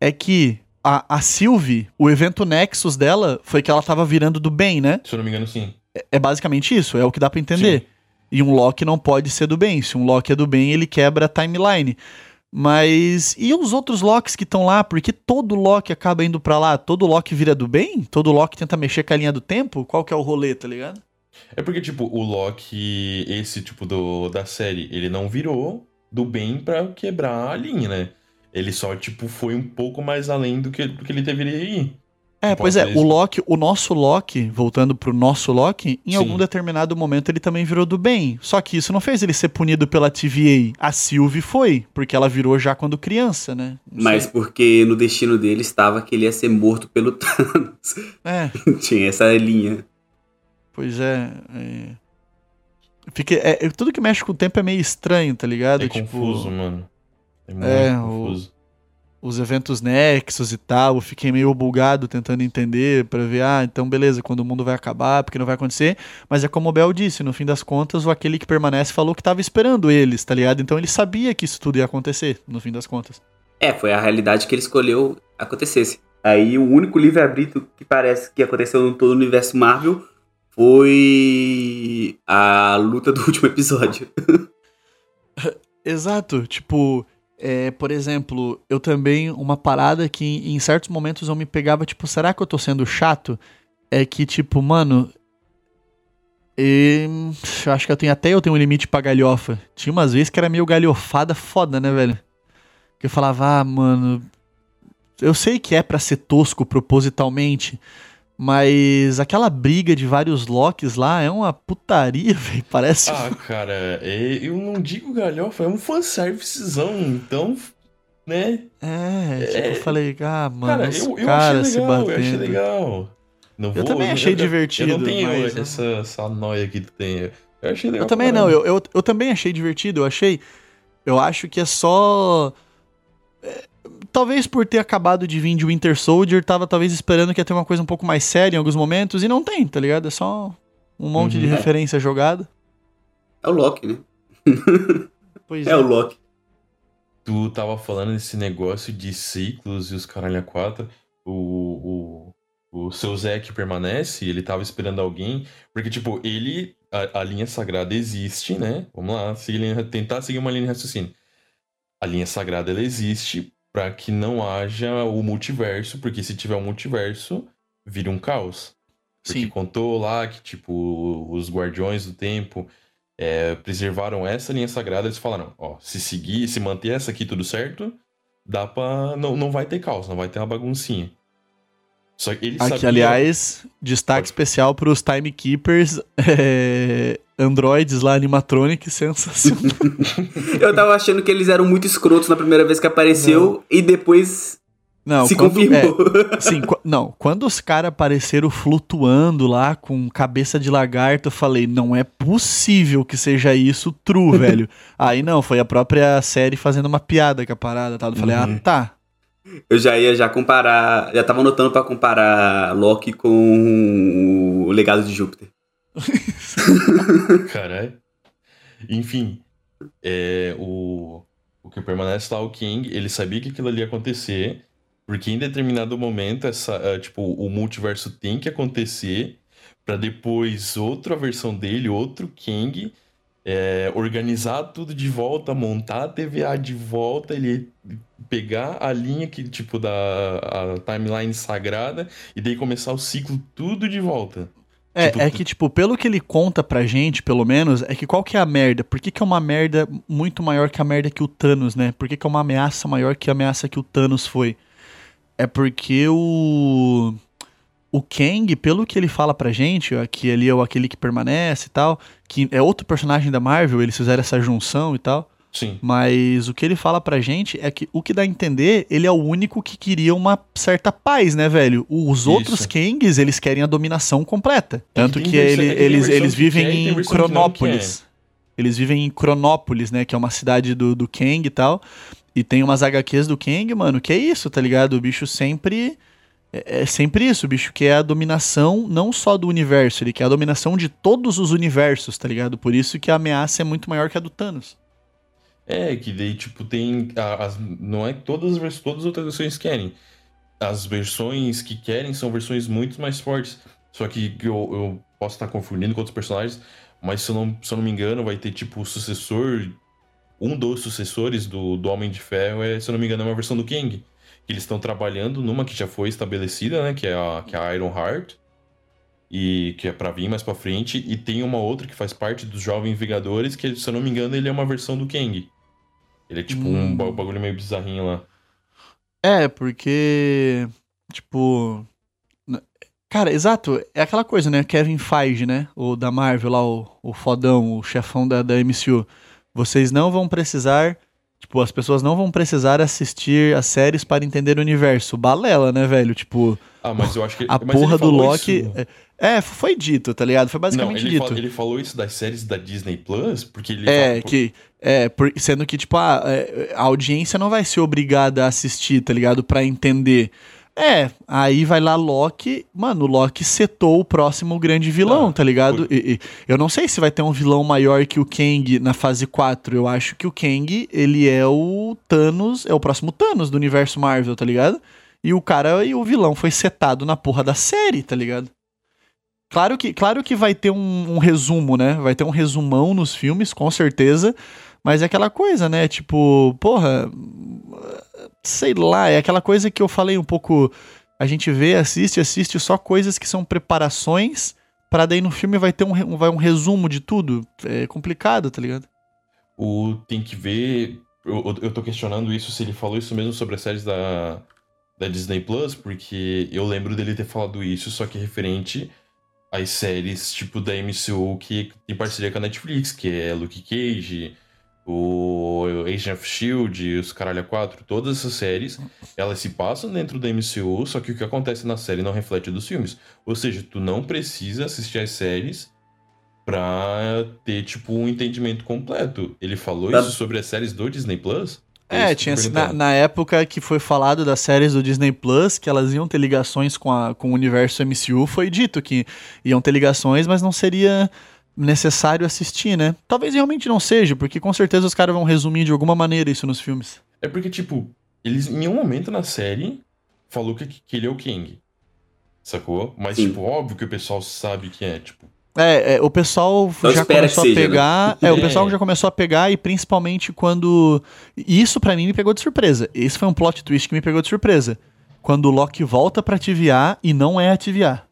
é que a, a Sylvie, o evento Nexus dela foi que ela tava virando do bem, né? Se eu não me engano, sim. É basicamente isso, é o que dá pra entender. E um Loki não pode ser do bem. Se um Loki é do bem, ele quebra a timeline. Mas e os outros Locks que estão lá? Porque todo Loki acaba indo pra lá. Todo Loki vira do bem? Todo Loki tenta mexer com a linha do tempo? Qual que é o rolê, tá ligado? É porque, tipo, o Loki, esse tipo do, da série, ele não virou do bem pra quebrar a linha, né? Ele só, tipo, foi um pouco mais além do que, do que ele deveria ir. É, Tipo, pois é, o Loki, o nosso Loki, voltando pro nosso Loki, em Sim. algum determinado momento ele também virou do bem. Só que isso não fez ele ser punido pela TVA. A Sylvie foi, porque ela virou já quando criança, né? Não Mas sei. porque no destino dele estava que ele ia ser morto pelo Thanos. É, Tinha essa linha. Pois é. é. Fica, é- é- tudo que mexe com o tempo é meio estranho, tá ligado? É tipo, confuso, mano. É muito É, o- os eventos Nexus e tal, eu fiquei meio bugado tentando entender pra ver, ah, então beleza, quando o mundo vai acabar, porque não vai acontecer. Mas é como o Bel disse, no fim das contas, o aquele que permanece falou que tava esperando eles, tá ligado? Então ele sabia que isso tudo ia acontecer, no fim das contas. É, foi a realidade que ele escolheu acontecesse. Aí o único livre-arbítrio que parece que aconteceu no todo o universo Marvel foi a luta do último episódio. Exato, tipo, é, por exemplo, eu também, uma parada que em certos momentos eu me pegava, tipo, será que eu tô sendo chato? É que, tipo, mano, e, eu acho que eu tenho até eu tenho um limite pra galhofa. Tinha umas vezes que era meio galhofada foda, né, velho? Que eu falava, ah, mano, eu sei que é pra ser tosco propositalmente, mas aquela briga de vários Locks lá é uma putaria, velho. Parece. Ah, cara, é- eu não digo galhofa, é um fanservicezão, então, né? É, tipo, É, eu falei, ah, mano, cara, eu, eu caras achei legal, eu achei legal. Não Eu também achei divertido, Eu não tenho mas- essa, essa noia que tu tem. Eu achei legal. Eu também não, eu, eu, eu também achei divertido, eu achei. Eu acho que é só. É, talvez por ter acabado de vir de Winter Soldier, tava talvez esperando que ia ter uma coisa um pouco mais séria em alguns momentos, e não tem, tá ligado? É só um monte de Uhum. referência jogada. É o Loki, né? Pois É o Loki. Tu tava falando desse negócio de ciclos e os caralho a quatro. O, o, o seu Zé que permanece, ele tava esperando alguém. Porque, tipo, ele. A, a linha sagrada existe, né? Vamos lá, seguir linha- tentar seguir uma linha de raciocínio. A linha sagrada ela existe pra que não haja o multiverso, porque se tiver um multiverso, vira um caos. Porque Sim. contou lá que, tipo, os guardiões do tempo é, preservaram essa linha sagrada. Eles falaram: ó, se seguir, se manter essa aqui tudo certo, dá pra. Não, não vai ter caos, não vai ter uma baguncinha. Só que ele Aqui, sabia- aliás, destaque Pode. especial pros Timekeepers, é, androids lá, animatronic, sensacional. Eu tava achando que eles eram muito escrotos na primeira vez que apareceu e depois Não, se quando- é, confirmou. Sim, qu- não, quando os caras apareceram flutuando lá com cabeça de lagarto, eu falei, não é possível que seja isso true, velho. Aí não, foi a própria série fazendo uma piada com a parada, tá? Eu falei, Uhum. ah, tá. Eu já ia já comparar, já tava anotando pra comparar Loki com o Legado de Júpiter. Caralho. Enfim, é, o, o que permanece lá, o King, ele sabia que aquilo ali ia acontecer. Porque em determinado momento, essa, uh, tipo, o multiverso tem que acontecer para depois outra versão dele, outro Kang, é, organizar tudo de volta, montar a TVA de volta, ele pegar a linha que, tipo, da timeline sagrada e daí começar o ciclo tudo de volta. É, tipo, é que, tipo, pelo que ele conta pra gente, pelo menos, é que qual que é a merda? Por que, que é uma merda muito maior que a merda que o Thanos, né? Por que, que é uma ameaça maior que a ameaça que o Thanos foi? É porque o o Kang, pelo que ele fala pra gente, que ele é aquele que permanece e tal, que é outro personagem da Marvel, eles fizeram essa junção e tal. Sim. Mas o que ele fala pra gente é que o que dá a entender, ele é o único que queria uma certa paz, né, velho? Os Isso. outros Kangs, eles querem a dominação completa. Tanto que ele, eles, eles vivem em Cronópolis. Eles vivem em Cronópolis, né? Que é uma cidade do, do Kang e tal. E tem umas HQs do Kang, mano, que é isso, tá ligado? O bicho sempre é, é, sempre isso, bicho, que é a dominação não só do universo, ele quer a dominação de todos os universos, tá ligado? Por isso que a ameaça é muito maior que a do Thanos. É, que daí, tipo, tem. As, não é todas as, todas as outras versões querem. As versões que querem são versões muito mais fortes. Só que eu, eu posso estar confundindo com outros personagens, mas se eu, não, se eu não me engano, vai ter, tipo, o sucessor. Um dos sucessores do, do Homem de Ferro é, se eu não me engano, é uma versão do Kang eles estão trabalhando numa que já foi estabelecida, né? Que é a, que é a Iron Heart. E que é pra vir mais pra frente. E tem uma outra que faz parte dos Jovens Vingadores, que, se eu não me engano, ele é uma versão do Kang. Ele é tipo hum. um bagulho meio bizarrinho lá. É, porque. Tipo. Cara, exato. É aquela coisa, né? Kevin Feige, né? O da Marvel lá, o, o fodão, o chefão da, da MCU. Vocês não vão precisar Tipo, as pessoas não vão precisar assistir as séries para entender o universo. Balela, né, velho? Tipo. Ah, mas eu acho que. A porra do Loki. Isso... É, foi dito, tá ligado? Foi basicamente não, ele dito. Fala, ele falou isso das séries da Disney Plus, porque ele. É, fala, que. É, por, sendo que, tipo, a, é, a audiência não vai ser obrigada a assistir, tá ligado? Pra entender. É, aí vai lá Loki. Mano, o Loki setou o próximo grande vilão, tá, tá ligado? E, e, eu não sei se vai ter um vilão maior que o Kang na fase 4. Eu acho que o Kang, ele é o Thanos, é o próximo Thanos do universo Marvel, tá ligado? E o cara e o vilão foi setado na porra da série, tá ligado? Claro que, claro que vai ter um, um resumo, né? Vai ter um resumão nos filmes, com certeza. Mas é aquela coisa, né? Tipo, porra sei lá, é aquela coisa que eu falei um pouco. A gente vê, assiste, assiste só coisas que são preparações para daí no filme vai ter um, vai um resumo de tudo. É complicado, tá ligado? O tem que ver. Eu, eu tô questionando isso se ele falou isso mesmo sobre as séries da, da Disney Plus, porque eu lembro dele ter falado isso, só que referente às séries tipo da MCU que tem parceria com a Netflix, que é Luke Cage, o Agent of S.H.I.E.L.D., os Caralho 4, todas essas séries, elas se passam dentro da MCU, só que o que acontece na série não reflete dos filmes. Ou seja, tu não precisa assistir as séries pra ter, tipo, um entendimento completo. Ele falou isso sobre as séries do Disney Plus? É, tinha na, na, época que foi falado das séries do Disney Plus, que elas iam ter ligações com, a, com o universo MCU, foi dito que iam ter ligações, mas não seria necessário assistir, né? Talvez realmente não seja, porque com certeza os caras vão resumir de alguma maneira isso nos filmes. É porque, tipo, eles em nenhum momento na série falou que, que ele é o King. Sacou? Mas, Sim. tipo, óbvio que o pessoal sabe que é, tipo. É, é o pessoal já começou a pegar. Né? É, o pessoal já começou a pegar, e principalmente quando. Isso para mim me pegou de surpresa. Esse foi um plot twist que me pegou de surpresa. Quando o Loki volta pra TVA e não é a TVA.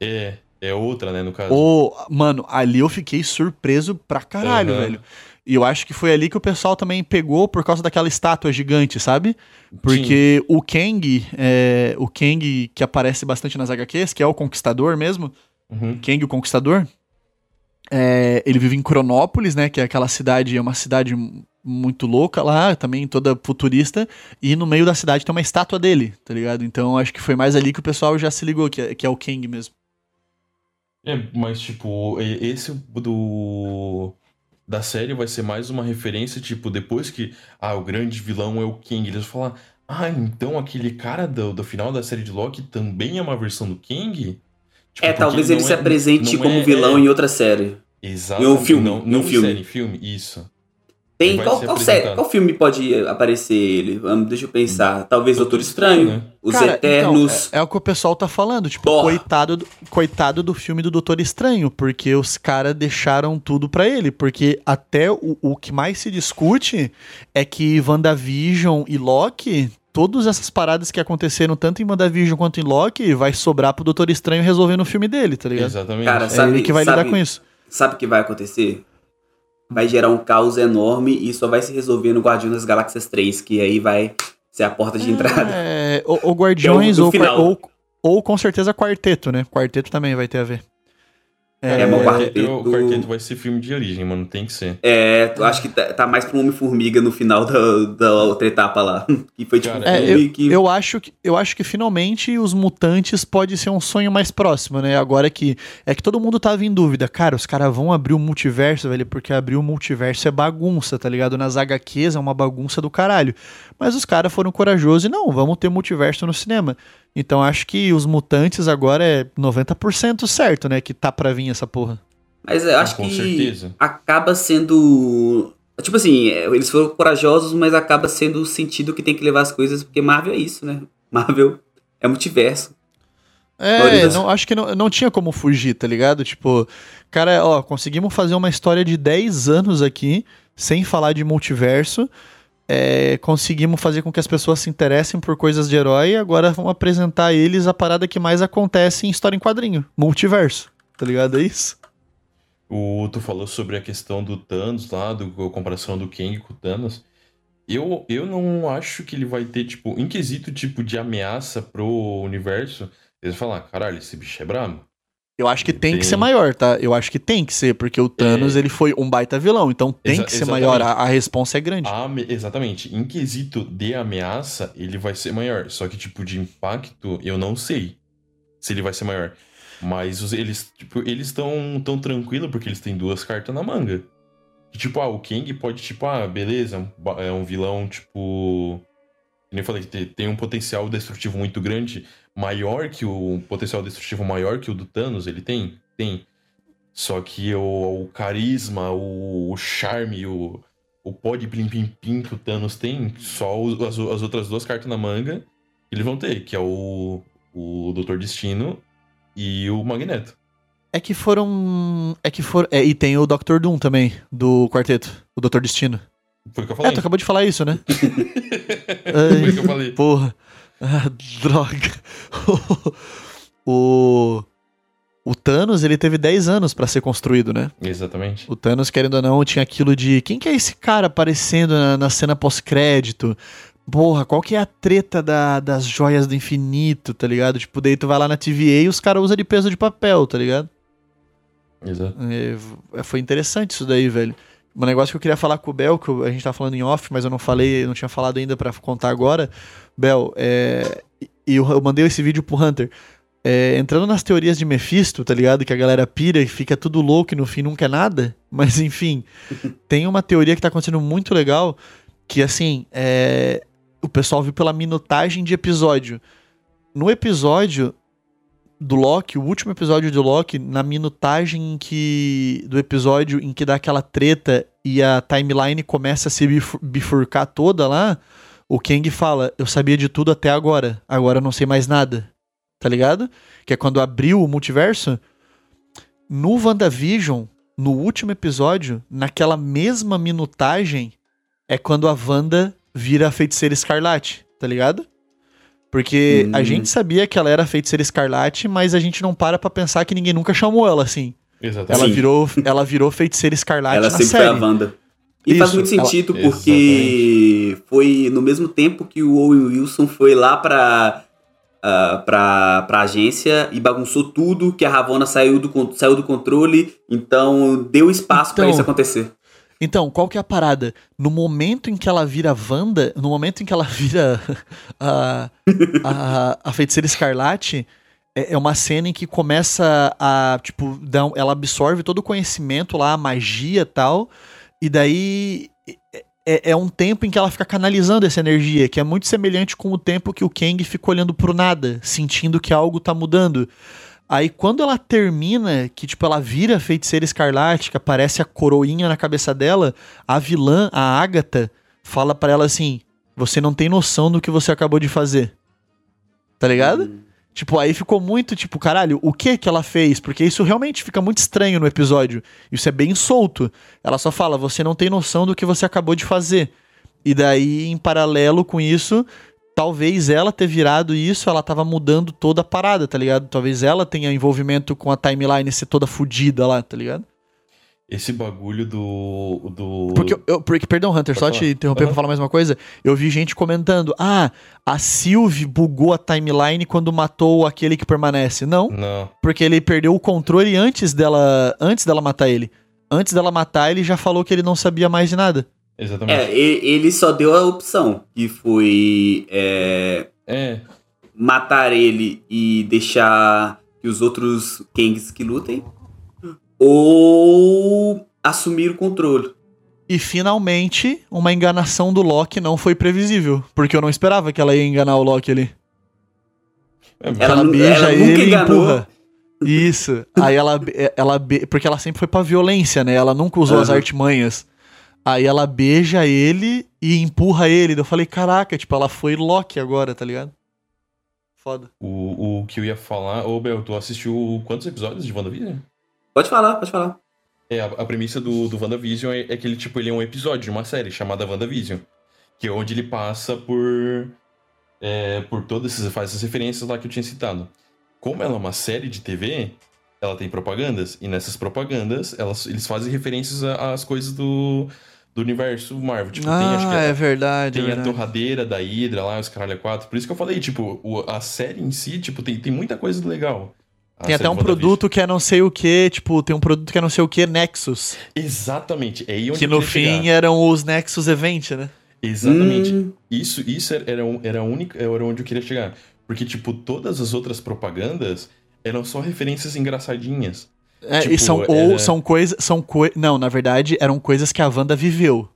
É. É outra, né, no caso. O, mano, ali eu fiquei surpreso pra caralho, uhum. velho. E eu acho que foi ali que o pessoal também pegou por causa daquela estátua gigante, sabe? Porque Sim. o Kang, é, o Kang que aparece bastante nas HQs, que é o Conquistador mesmo, uhum. Kang o Conquistador, é, ele vive em Cronópolis, né? Que é aquela cidade, é uma cidade muito louca lá, também toda futurista, e no meio da cidade tem uma estátua dele, tá ligado? Então acho que foi mais ali que o pessoal já se ligou, que é, que é o Kang mesmo. É, mas tipo, esse do da série vai ser mais uma referência, tipo, depois que ah, o grande vilão é o King, eles vão falar, ah, então aquele cara do, do final da série de Loki também é uma versão do King? Tipo, é, talvez ele, se é, apresente como é, vilão é... em outra série. Exato. Em um filme. Não, não, filme. Série, filme, isso. Tem. Qual, qual, série, qual filme pode aparecer ele? Vamos, deixa eu pensar. Talvez Doutor Estranho, né? Os Cara, Eternos. então, é, é o que o pessoal tá falando. Tipo, coitado, do- coitado do filme do Doutor Estranho, porque os caras deixaram tudo pra ele. Porque até o, o que mais se discute é que WandaVision e Loki, todas essas paradas que aconteceram tanto em WandaVision quanto em Loki, vai sobrar pro Doutor Estranho resolver no filme dele, tá ligado? Exatamente. Cara, É Sabe- ele que vai sabe- lidar com isso. Sabe o que vai acontecer? Vai gerar um caos enorme e só vai se resolver no Guardiões das Galáxias 3, que aí vai ser a porta de entrada. É, ou, ou Guardiões, é o ou, ou, ou com certeza Quarteto, né? Quarteto também vai ter a ver. É, mas o o quarteto- o quarteto vai ser filme de origem, mano. Tem que ser. É, eu acho que tá, tá mais pro Homem-Formiga no final da, da outra etapa lá. Que foi tipo Cara, um É, filme que. Eu acho que, eu acho que finalmente os mutantes pode ser um sonho mais próximo, né? Agora que é que todo mundo tava em dúvida, cara, os caras vão abrir o multiverso, velho, porque abrir o multiverso é bagunça, tá ligado? Nas HQs é uma bagunça do caralho. Mas os caras foram corajosos e não, vamos ter multiverso no cinema. Então acho que os mutantes agora é 90% certo, né, que tá pra vir essa porra. Mas eu acho Com que certeza. acaba sendo. Tipo assim, é, eles foram corajosos, mas acaba sendo o sentido que tem que levar as coisas, porque Marvel é isso, né? Marvel é multiverso. É, não, acho que não, não tinha como fugir, tá ligado? Tipo, cara, ó, conseguimos fazer uma história de 10 anos aqui, sem falar de multiverso. É, conseguimos fazer com que as pessoas se interessem por coisas de herói e agora vamos apresentar a eles a parada que mais acontece em história em quadrinho: multiverso, tá ligado? É isso. O, tu falou sobre a questão do Thanos lá, do, a comparação do Kang com o Thanos. Eu, eu não acho que ele vai ter, tipo, em quesito tipo de ameaça pro universo. Eles vão falar, caralho, esse bicho é brabo. Eu acho que tem, que Tem. ser maior, tá? Eu acho que tem que ser, porque o Thanos É. ele foi um baita vilão, então tem Exa- que ser exatamente. maior, a, a responsa é grande. A ame- exatamente. Em quesito de ameaça, ele vai ser maior. Só que, tipo, de impacto, eu não sei se ele vai ser maior. Mas os- eles, tipo, eles estão tão tranquilos porque eles têm duas cartas na manga. E, tipo, ah, o Kang pode, tipo, ah, beleza, é um é vilão, tipo. Como eu falei, tem, tem um potencial destrutivo muito grande, maior que o. Um potencial destrutivo maior que o do Thanos, ele tem? Tem. Só que o, o carisma, o, o charme, o, o pó de pim pim que o Thanos tem, só os- as, as outras duas cartas na manga eles vão ter, que é o, o Doutor Destino e o Magneto. É que foram. É que foram. É, e tem o Dr. Doom também, do quarteto, o Dr. Destino. Foi o que eu É, falei. tu acabou de falar isso, né? Foi o que eu falei. Porra. Ah, droga. o. O Thanos, ele teve 10 anos pra ser construído, né? Exatamente. O Thanos, querendo ou não, tinha aquilo de. Quem que é esse cara aparecendo na, na cena pós-crédito? Porra, qual que é a treta da- das joias do infinito, tá ligado? Tipo, daí tu vai lá na TVA e os caras usam de peso de papel, tá ligado? Exato. É, v- foi interessante isso daí, velho. Um negócio que eu queria falar com o Bel, que a gente tá falando em off, mas eu não falei, não tinha falado ainda pra contar agora. Bel, é, e eu, eu mandei esse vídeo pro Hunter. É, entrando nas teorias de Mephisto, tá ligado? Que a galera pira e fica tudo louco e no fim nunca é nada. Mas enfim, tem uma teoria que tá acontecendo muito legal. Que assim, é, o pessoal viu pela minutagem de episódio. No episódio do Loki, o último episódio do Loki, na minutagem em que, do episódio em que dá aquela treta e a timeline começa a se bifur- bifurcar toda lá, o Kang fala: Eu sabia de tudo até agora, agora eu não sei mais nada. Tá ligado? Que é quando abriu o multiverso. No WandaVision, no último episódio, naquela mesma minutagem, é quando a Wanda vira a feiticeira escarlate, tá ligado? Porque a Hum. gente sabia que ela era a feiticeira escarlate, mas a gente não para pra pensar que ninguém nunca chamou ela assim. Exatamente. Ela virou, ela virou feiticeira escarlate Ela na sempre série. foi a Wanda. E faz Isso, muito ela- sentido porque foi no mesmo tempo que o Owen Wilson foi lá pra, ah, pra, pra agência e bagunçou tudo, que a Ravonna saiu do, saiu do controle, então deu espaço pra Então, isso acontecer. Então, qual que é a parada? No momento em que ela vira Wanda, no momento em que ela vira a, a, a feiticeira escarlate, é, é uma cena em que começa a, tipo, ela absorve todo o conhecimento lá, a magia e tal, e daí é- é, é um tempo em que ela fica canalizando essa energia, que é muito semelhante com o tempo que o Kang fica olhando pro nada, sentindo que algo tá mudando. Aí quando ela termina, que tipo, ela vira feiticeira escarlate, que aparece a coroinha na cabeça dela, a vilã, a Agatha, fala pra ela assim: Você não tem noção do que você acabou de fazer. Tá ligado? Hum. Tipo, aí ficou muito tipo, caralho, o que que ela fez? Porque isso realmente fica muito estranho no episódio. Isso é bem solto. Ela só fala, você não tem noção do que você acabou de fazer. E daí, em paralelo com isso, talvez ela ter virado isso, ela tava mudando toda a parada, tá ligado? Talvez ela tenha envolvimento com a timeline ser toda fodida lá, tá ligado? Esse bagulho do. do... Porque, eu, porque perdão, Hunter, Pode só falar. te interromper pra Aham. falar mais uma coisa. Eu vi gente comentando: ah, a Sylvie bugou a timeline quando matou aquele que permanece. Não, Não. porque ele perdeu o controle antes dela, antes dela matar ele. Antes dela matar, ele já falou que ele não sabia mais de nada. Exatamente. É, ele só deu a opção, que foi é, É. matar ele e deixar que os outros Kangs que lutem, ou assumir o controle. E finalmente, uma enganação do Loki não foi previsível. Porque eu não esperava que ela ia enganar o Loki ali. É, Ela Ela, beija ela nunca ele e empurra. Isso. Aí ela, ela be- porque ela sempre foi pra violência, né? Ela nunca usou as Aham. artimanhas. Aí ela beija ele e empurra ele. Eu falei, caraca, tipo, ela foi Loki agora, tá ligado? Foda. O, o que eu ia falar. Ô, Bel, tu assistiu quantos episódios de WandaVision? Pode falar, pode falar. É, a, a premissa do, do WandaVision é, é que ele, tipo, ele é um episódio de uma série chamada WandaVision. Que é onde ele passa por. é, por todas essas, faz essas referências lá que eu tinha citado. Como ela é uma série de TV, ela tem propagandas. E nessas propagandas, elas, eles fazem referências às coisas do, do universo Marvel. Tipo, tem, acho que ah, é verdade. é Tem a verdade. torradeira da Hydra lá, os caralho 4. Por isso que eu falei, tipo, o- a série em si, tipo, tem, tem muita coisa legal. A Tem até um produto que é não sei o que, tipo, tem um produto que é não sei o que, Nexus. Exatamente. É aí onde Que no fim chegar. eram os Nexus Event, né? Exatamente. Hum, Isso, isso era, era, era a única, era onde eu queria chegar. Porque, tipo, todas as outras propagandas eram só referências engraçadinhas. É, Tipo, e são, era- ou são coisas. São coi não, na verdade, eram coisas que a Wanda viveu.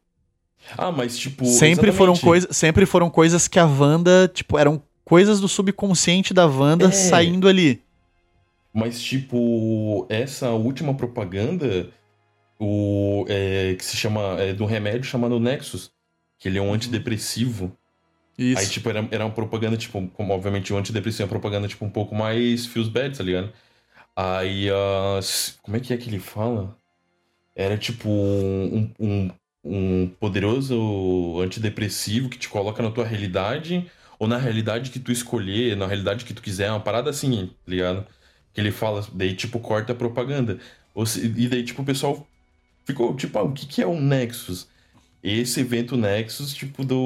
Ah, mas, tipo. sempre foram, coisa, sempre foram coisas que a Wanda, tipo, eram coisas do subconsciente da Wanda É. saindo ali. Mas, tipo, essa última propaganda, o, é, que se chama. É, do remédio chamado Nexus, que ele é um antidepressivo. Isso. Aí, tipo, era, era uma propaganda, tipo, como obviamente o antidepressivo é uma propaganda, tipo, um pouco mais feels bad, tá ligado? Aí, s- como é que é que ele fala? Era, tipo, um, um, um poderoso antidepressivo que te coloca na tua realidade, ou na realidade que tu escolher, na realidade que tu quiser, uma parada assim, tá ligado? Que ele fala, daí, tipo, corta a propaganda. Se- e daí, tipo, o pessoal ficou, tipo, ah, o que que é um Nexus? Esse evento Nexus, tipo, do.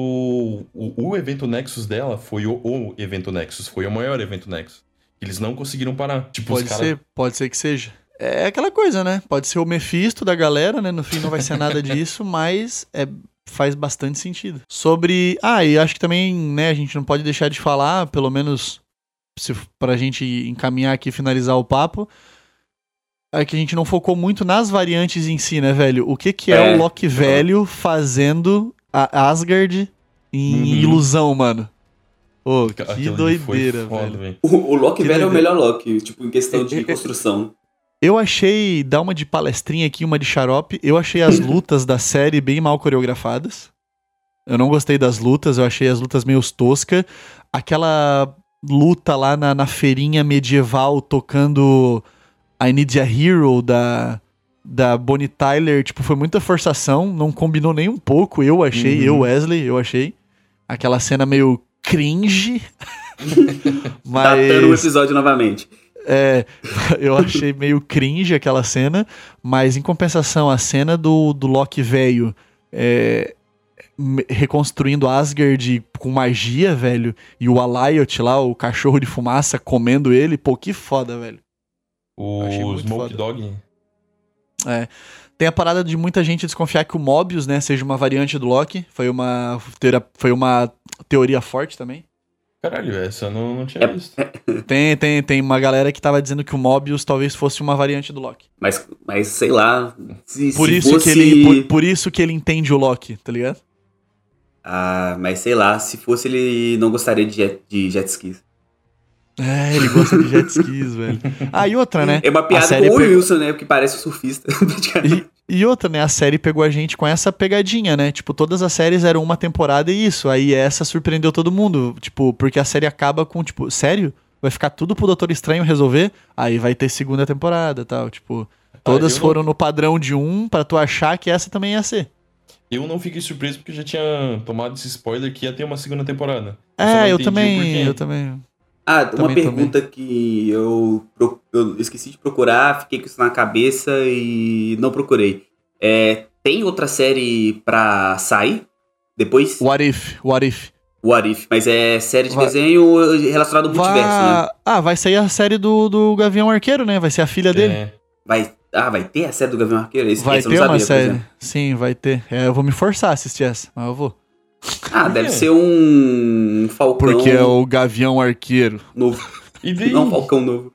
O, o evento Nexus dela foi o, o evento Nexus, foi o maior evento Nexus. Eles não conseguiram parar. Tipo, Pode os caras. ser, pode ser que seja. É aquela coisa, né? Pode ser o Mephisto da galera, né? No fim não vai ser nada disso, mas é, faz bastante sentido. Sobre. Ah, e acho que também, né, a gente não pode deixar de falar, pelo menos se, pra gente encaminhar aqui e finalizar o papo. É que a gente não focou muito nas variantes em si, né, velho? O que, que é, É. o Loki velho fazendo a Asgard em Uhum. ilusão, mano? Ô, que ali foi doideira, foda, velho. o, o Loki Que velho é o melhor Loki, tipo, em questão É, é, de é. construção. Eu achei, dá uma de palestrinha aqui, uma de xarope. Eu achei as lutas da série bem mal coreografadas. Eu não gostei das lutas, eu achei as lutas meio tosca. Aquela luta lá na, na feirinha medieval tocando I Need a Hero da, da Bonnie Tyler, tipo, foi muita forçação, não combinou nem um pouco, eu achei, Uhum. eu, Wesley, eu achei. Aquela cena meio cringe. Datando o mas. episódio novamente. É, eu achei meio cringe aquela cena, mas em compensação, a cena do, do Loki velho é, reconstruindo Asgard com magia, velho, e o Alliot lá, o cachorro de fumaça, comendo ele, pô, que foda, velho. Achei O Smoke foda. Dog. Tem a parada de muita gente desconfiar que o Mobius, né, seja uma variante do Loki, foi uma, teoria- foi uma teoria forte também. Caralho, essa eu não, não tinha É- visto. Tem, tem, tem uma galera que tava dizendo que o Mobius talvez fosse uma variante do Loki. Mas, mas sei lá. Se, Por se isso, fosse... que ele, por, por isso que ele entende o Loki, tá ligado? Ah, mas sei lá, se fosse ele não gostaria de jet, de jet skis. É, ele gosta de jet skis, velho. Ah, e outra, né? É uma piada com o pegou- Wilson, né? Porque parece um surfista. E, outra, né? A série pegou a gente com essa pegadinha, né? Tipo, todas as séries eram uma temporada e isso. Aí essa surpreendeu todo mundo. Tipo, porque a série acaba com, tipo, sério? Vai ficar tudo pro Doutor Estranho resolver? Aí vai ter segunda temporada tal. Tipo, todas eu não- foram no padrão de um pra tu achar que essa também ia ser. Eu não fiquei surpreso porque eu já tinha tomado esse spoiler que ia ter uma segunda temporada. não É, eu também, eu também. Ah, uma Também, pergunta que eu, eu esqueci de procurar, fiquei com isso na cabeça e não procurei. É, tem outra série pra sair? Depois? What if? What if? What If, mas é série de Vai- desenho relacionado ao multiverso, né? Vai... Ah, vai sair a série do, do Gavião Arqueiro, né? Vai ser a filha dele. É, Vai, ah, vai ter a série do Gavião Arqueiro? Esse, Vai ter não uma sabia, por série. Sim, vai ter. É, eu vou me forçar a assistir essa, mas eu vou. Ah, deve ser um Falcão Porque é o Gavião Arqueiro. novo. E daí? Não, um Falcão novo.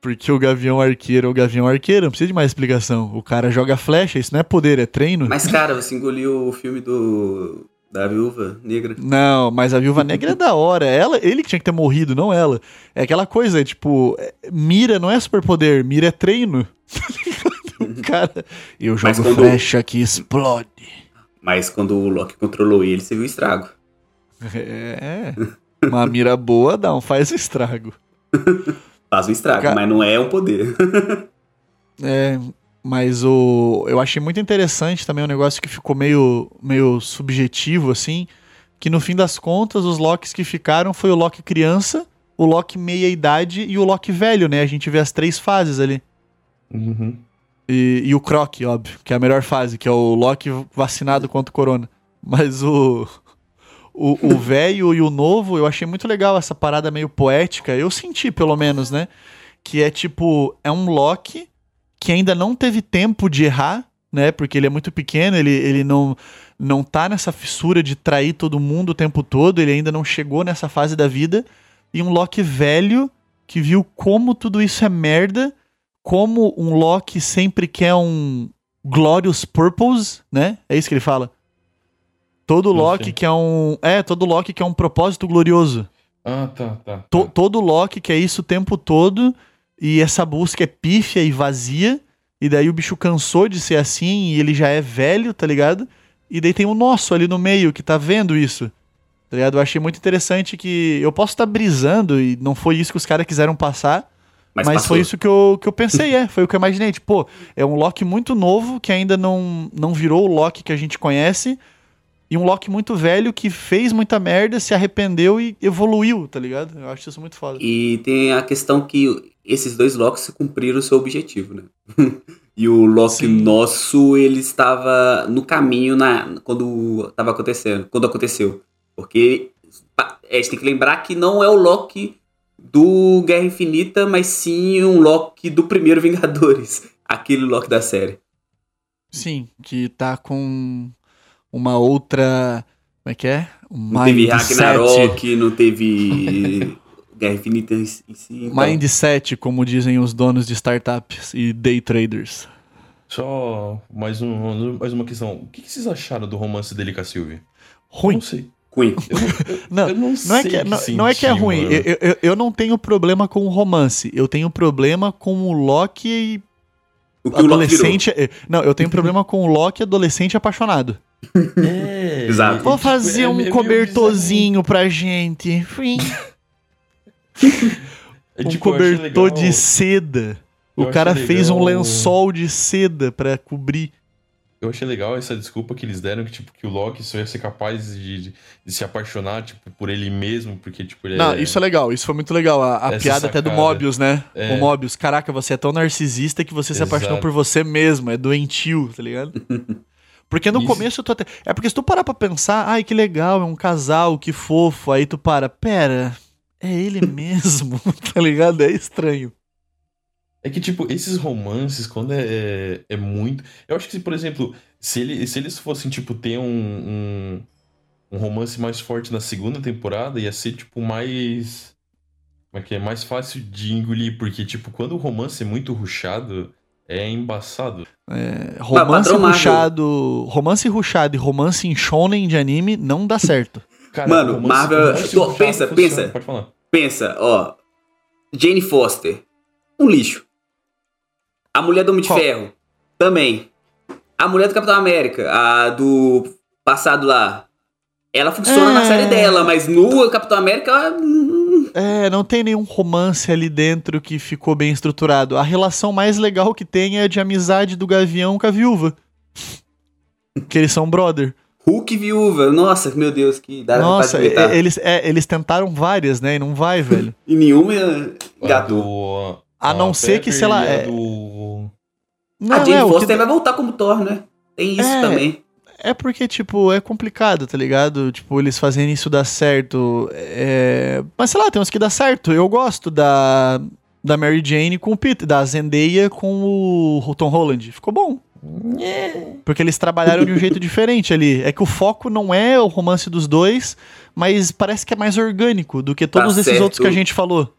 Porque o Gavião Arqueiro é o Gavião Arqueiro, não precisa de mais explicação. O cara joga flecha, isso não é poder, é treino. Mas, cara, você engoliu o filme do da Viúva Negra. Não, mas a Viúva Negra é da hora. Ela, ele que tinha que ter morrido, não ela. É aquela coisa, tipo, é- mira não é superpoder, mira é treino. Tá ligado? O cara, eu jogo quando- flecha que explode. Mas quando o Loki controlou ele, você viu o estrago. É. Uma mira boa dá um faz o estrago. Faz um estrago, Ca- mas não é um poder. É, mas o eu achei muito interessante também um negócio que ficou meio meio subjetivo assim, que no fim das contas os Locks que ficaram foi o Loki criança, o Loki meia idade e o Loki velho, né? A gente vê as três fases ali. Uhum. E, e o Croc, óbvio, que é a melhor fase, que é o Loki vacinado contra o corona. Mas o o velho e o novo, eu achei muito legal essa parada meio poética. Eu senti, pelo menos, né? Que é tipo, é um Loki que ainda não teve tempo de errar, né? Porque ele é muito pequeno, ele, ele não, não tá nessa fissura de trair todo mundo o tempo todo, ele ainda não chegou nessa fase da vida. E um Loki velho que viu como tudo isso é merda, como um Loki sempre quer um Glorious Purpose, né? É isso que ele fala. Todo Loki sei. que é um. É, todo Loki que é um propósito glorioso. Ah, tá, tá. To- tá. todo Loki quer isso o tempo todo e essa busca é pífia e vazia. E daí o bicho cansou de ser assim e ele já é velho, tá ligado? E daí tem o nosso ali no meio que tá vendo isso. Tá ligado? Eu achei muito interessante que. Eu posso estar brisando e não foi isso que os caras quiseram passar. Mas, Mas, foi isso que eu, que eu pensei, é. Foi o que eu imaginei. Tipo, pô, é um Loki muito novo que ainda não, não virou o Loki que a gente conhece. E um Loki muito velho que fez muita merda, se arrependeu e evoluiu, tá ligado? Eu acho isso muito foda. E tem a questão que esses dois Locks cumpriram o seu objetivo, né? e o Loki Sim. nosso, ele estava no caminho na, quando estava acontecendo, quando aconteceu. Porque é, a gente tem que lembrar que não é o Loki do Guerra Infinita, mas sim um Loki do primeiro Vingadores. Aquele Loki da série. Sim, que tá com uma outra. Como é que é? Um Não teve. Ragnarok, não teve Guerra Infinita em si. então- Mindset, como dizem os donos de startups e day traders. Só mais, um, mais uma questão. O que, vocês acharam do romance dele com a Sylvie? Ruim. não sei. Ruim. Não, eu não, Não é, que, o não, não é que é ruim. Eu, eu, eu não tenho problema com o romance. Eu tenho problema com o Loki O que o Loki virou. adolescente. eh, Não, eu tenho problema com o Loki adolescente apaixonado. É, Exato. Vou tipo, fazer é um meio- meio cobertorzinho pra gente. É, Um tipo, cobertor de seda. eu O cara fez um lençol de seda pra cobrir. Eu achei legal essa desculpa que eles deram, que, tipo, que o Loki só ia ser capaz de, de, de se apaixonar, tipo, por ele mesmo, porque, tipo, ele Não, é... isso é legal, isso foi muito legal. A, a piada até do sacada. Mobius, né? É. O Mobius, caraca, você é tão narcisista que você se apaixonou por você mesmo, é doentio, tá ligado? Porque no Isso. começo eu tô até. É porque se tu parar pra pensar, ai que legal, é um casal, que fofo, aí tu para, pera, é ele mesmo, tá ligado? É estranho. É que, tipo, esses romances, quando é, é, é muito. Eu acho que, por exemplo, se, ele, se eles fossem, tipo, ter um, um, um romance mais forte na segunda temporada, ia ser, tipo, mais. Como é que é? Mais fácil de engolir, porque, tipo, quando o romance é muito ruchado, é embaçado. É, romance Marvel. ruchado. Romance ruchado e romance em shonen de anime não dá certo. Cara, Mano, romance- Marvel- romance Tô, pensa, funciona, pensa. Pode falar. pensa, ó. Jane Foster, um lixo. A mulher do Homem de Qual? Ferro, também. A mulher do Capitão América, a do passado lá. Ela funciona É. na série dela, mas no Capitão América, ela, É, não tem nenhum romance ali dentro que ficou bem estruturado. A relação mais legal que tem é a de amizade do Gavião com a viúva. Que eles são brother. Hulk viúva. Nossa, meu Deus, que dá Nossa, e- eles, é, eles tentaram várias, né? E não vai, velho. E nenhuma A gato. A não ser que, sei lá, a é- do- Não, a Jane é, o que Foster vai voltar como Thor, né? Tem isso É. também. É porque, tipo, é complicado, tá ligado? Tipo, eles fazerem isso dar certo. É... Mas sei lá, tem uns que dá certo. Eu gosto da, da Mary Jane com o Peter, da Zendaya com o Tom Holland. Ficou bom. Porque eles trabalharam de um jeito diferente ali. É que o foco não é o romance dos dois, mas parece que é mais orgânico do que todos Tá esses certo. outros que a gente falou.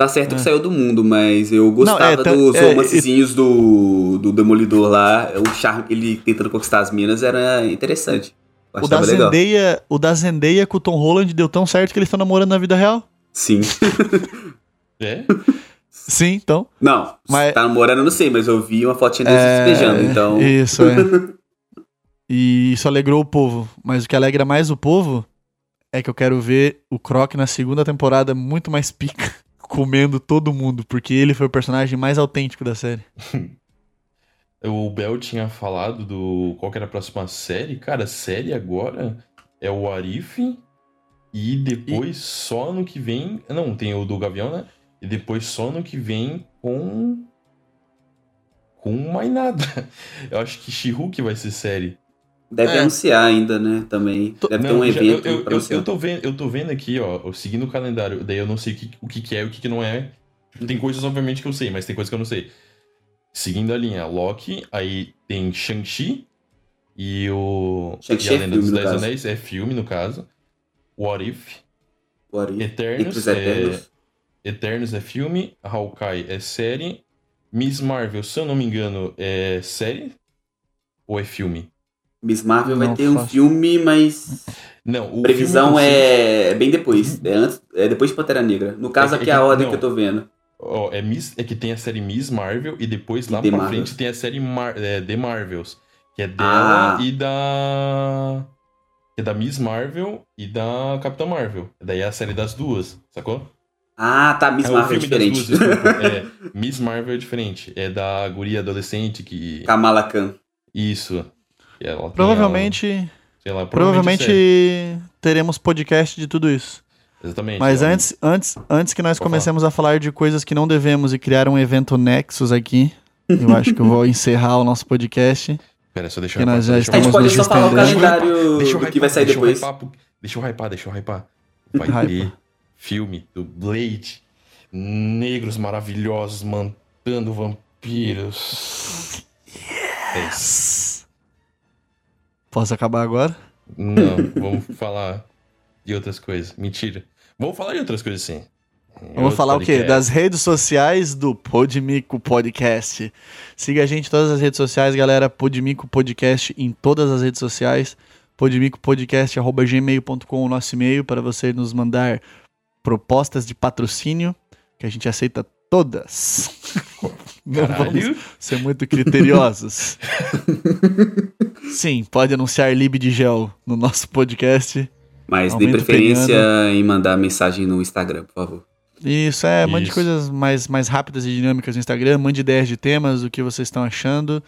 Tá certo É. que saiu do mundo, mas eu gostava é, tá- dos é, romancezinhos do, do Demolidor lá. O charme, ele tentando conquistar as minas era interessante. O da, achava legal. Zendaya, o da Zendaya com o Tom Holland deu tão certo que eles estão namorando na vida real. Sim. É? Sim, então. Não, Mas- tá namorando, eu não sei, mas eu vi uma fotinha deles se despejando, então. Isso, é. e isso alegrou o povo. Mas o que alegra mais o povo é que eu quero ver o Croc na segunda temporada muito mais pica, comendo todo mundo, porque ele foi o personagem mais autêntico da série. O Bel tinha falado do qual era a próxima série. Cara, série agora é o Arif e depois só ano que vem. Não, tem o do Gavião, né? E depois só ano que vem com. Com mais nada. Eu acho que She-Hulk vai ser série. Deve É. anunciar ainda, né? Também. Deve ter um já- evento eu, eu, pra eu, tô vendo, eu tô vendo aqui, ó, seguindo o calendário, daí eu não sei o que, o que, é e o que, que não é. Tem coisas, obviamente, que eu sei, mas tem coisas que eu não sei. Seguindo a linha, Loki, aí tem Shang-Chi e o. Shang-Chi e a é Lenda filme, dos Dez caso. Anéis, é filme, no caso. What If, What if? Eternos, os é, Eternos. Eternos é filme, Hawkeye é série, Miss Marvel, se eu não me engano, é série ou é filme? Miss Marvel vai Não ter um faço. filme, mas Não, o previsão é... é bem depois. É, antes... é depois de Pantera Negra. No caso, É que- aqui é a é ordem não. que eu tô vendo. Ó, é, Miss, é que tem a série Miss Marvel e depois lá The pra Marvels. frente tem a série Mar, é, The Marvels, que é dela Ah. e da. Que é da Miss Marvel e da Capitã Marvel. Daí é a série das duas, sacou? Ah, tá. Miss é Marvel é diferente. duas, desculpa. É, Miss Marvel é diferente. É da guria adolescente que. Kamala Khan. Isso. E Provavelmente, sei lá, provavelmente série. teremos podcast de tudo isso. Exatamente. Mas é um- antes, antes, antes que nós Pode comecemos a falar de coisas que não devemos e criar um evento Nexus aqui, eu acho que eu vou encerrar o nosso podcast. Pera, só deixa que eu nós hypar, já deixa eu A gente Estamos pode só falar o calendário Deixa eu do hypar, que vai sair deixa eu depois. hypar, pu- deixa eu hypar, deixa eu hypar. Vai ter filme do Blade. Negros maravilhosos matando vampiros. É isso. Posso acabar agora? Não, vamos falar de outras coisas. Mentira. Vamos falar de outras coisas sim. Em Vamos falar o quê? podcast. Das redes sociais do Podmico Podcast. Siga a gente em todas as redes sociais, galera. Podmico Podcast em todas as redes sociais. podmicopodcast.gmail.com o nosso e-mail para você nos mandar propostas de patrocínio, que a gente aceita todas. Não vamos ser muito criteriosos. Sim, pode anunciar Lib de Gel no nosso podcast. Mas dê preferência em mandar mensagem no Instagram, por favor. Isso, é, mande Isso. coisas mais, mais rápidas e dinâmicas no Instagram, mande ideias de temas, o que vocês estão achando.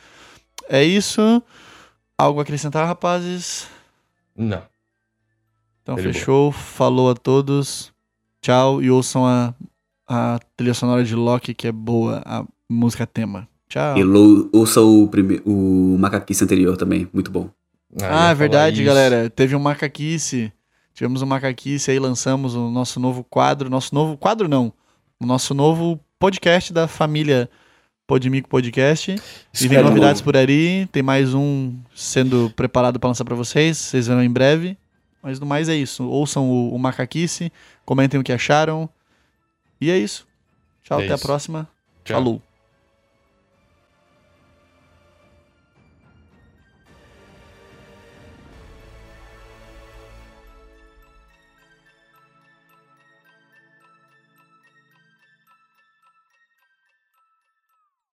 É isso. Algo a acrescentar, rapazes? Não. Então Ele fechou, falou a todos. Tchau e ouçam a, a trilha sonora de Loki, que é boa, a música tema. Tchau. E lou- ouça o, prime... o macaquice anterior também, muito bom. Ah, Ah, é verdade, isso. galera. Teve um macaquice. Tivemos um macaquice aí, lançamos o nosso novo quadro. Nosso novo quadro, não. O nosso novo podcast da família Podmico Podcast. E vem novidades por aí. Tem mais um sendo preparado para lançar para vocês. Vocês verão em breve. Mas no mais é isso. Ouçam o, o Macaquice. Comentem o que acharam. E é isso. Tchau, É até a isso. próxima. Tchau. Falou.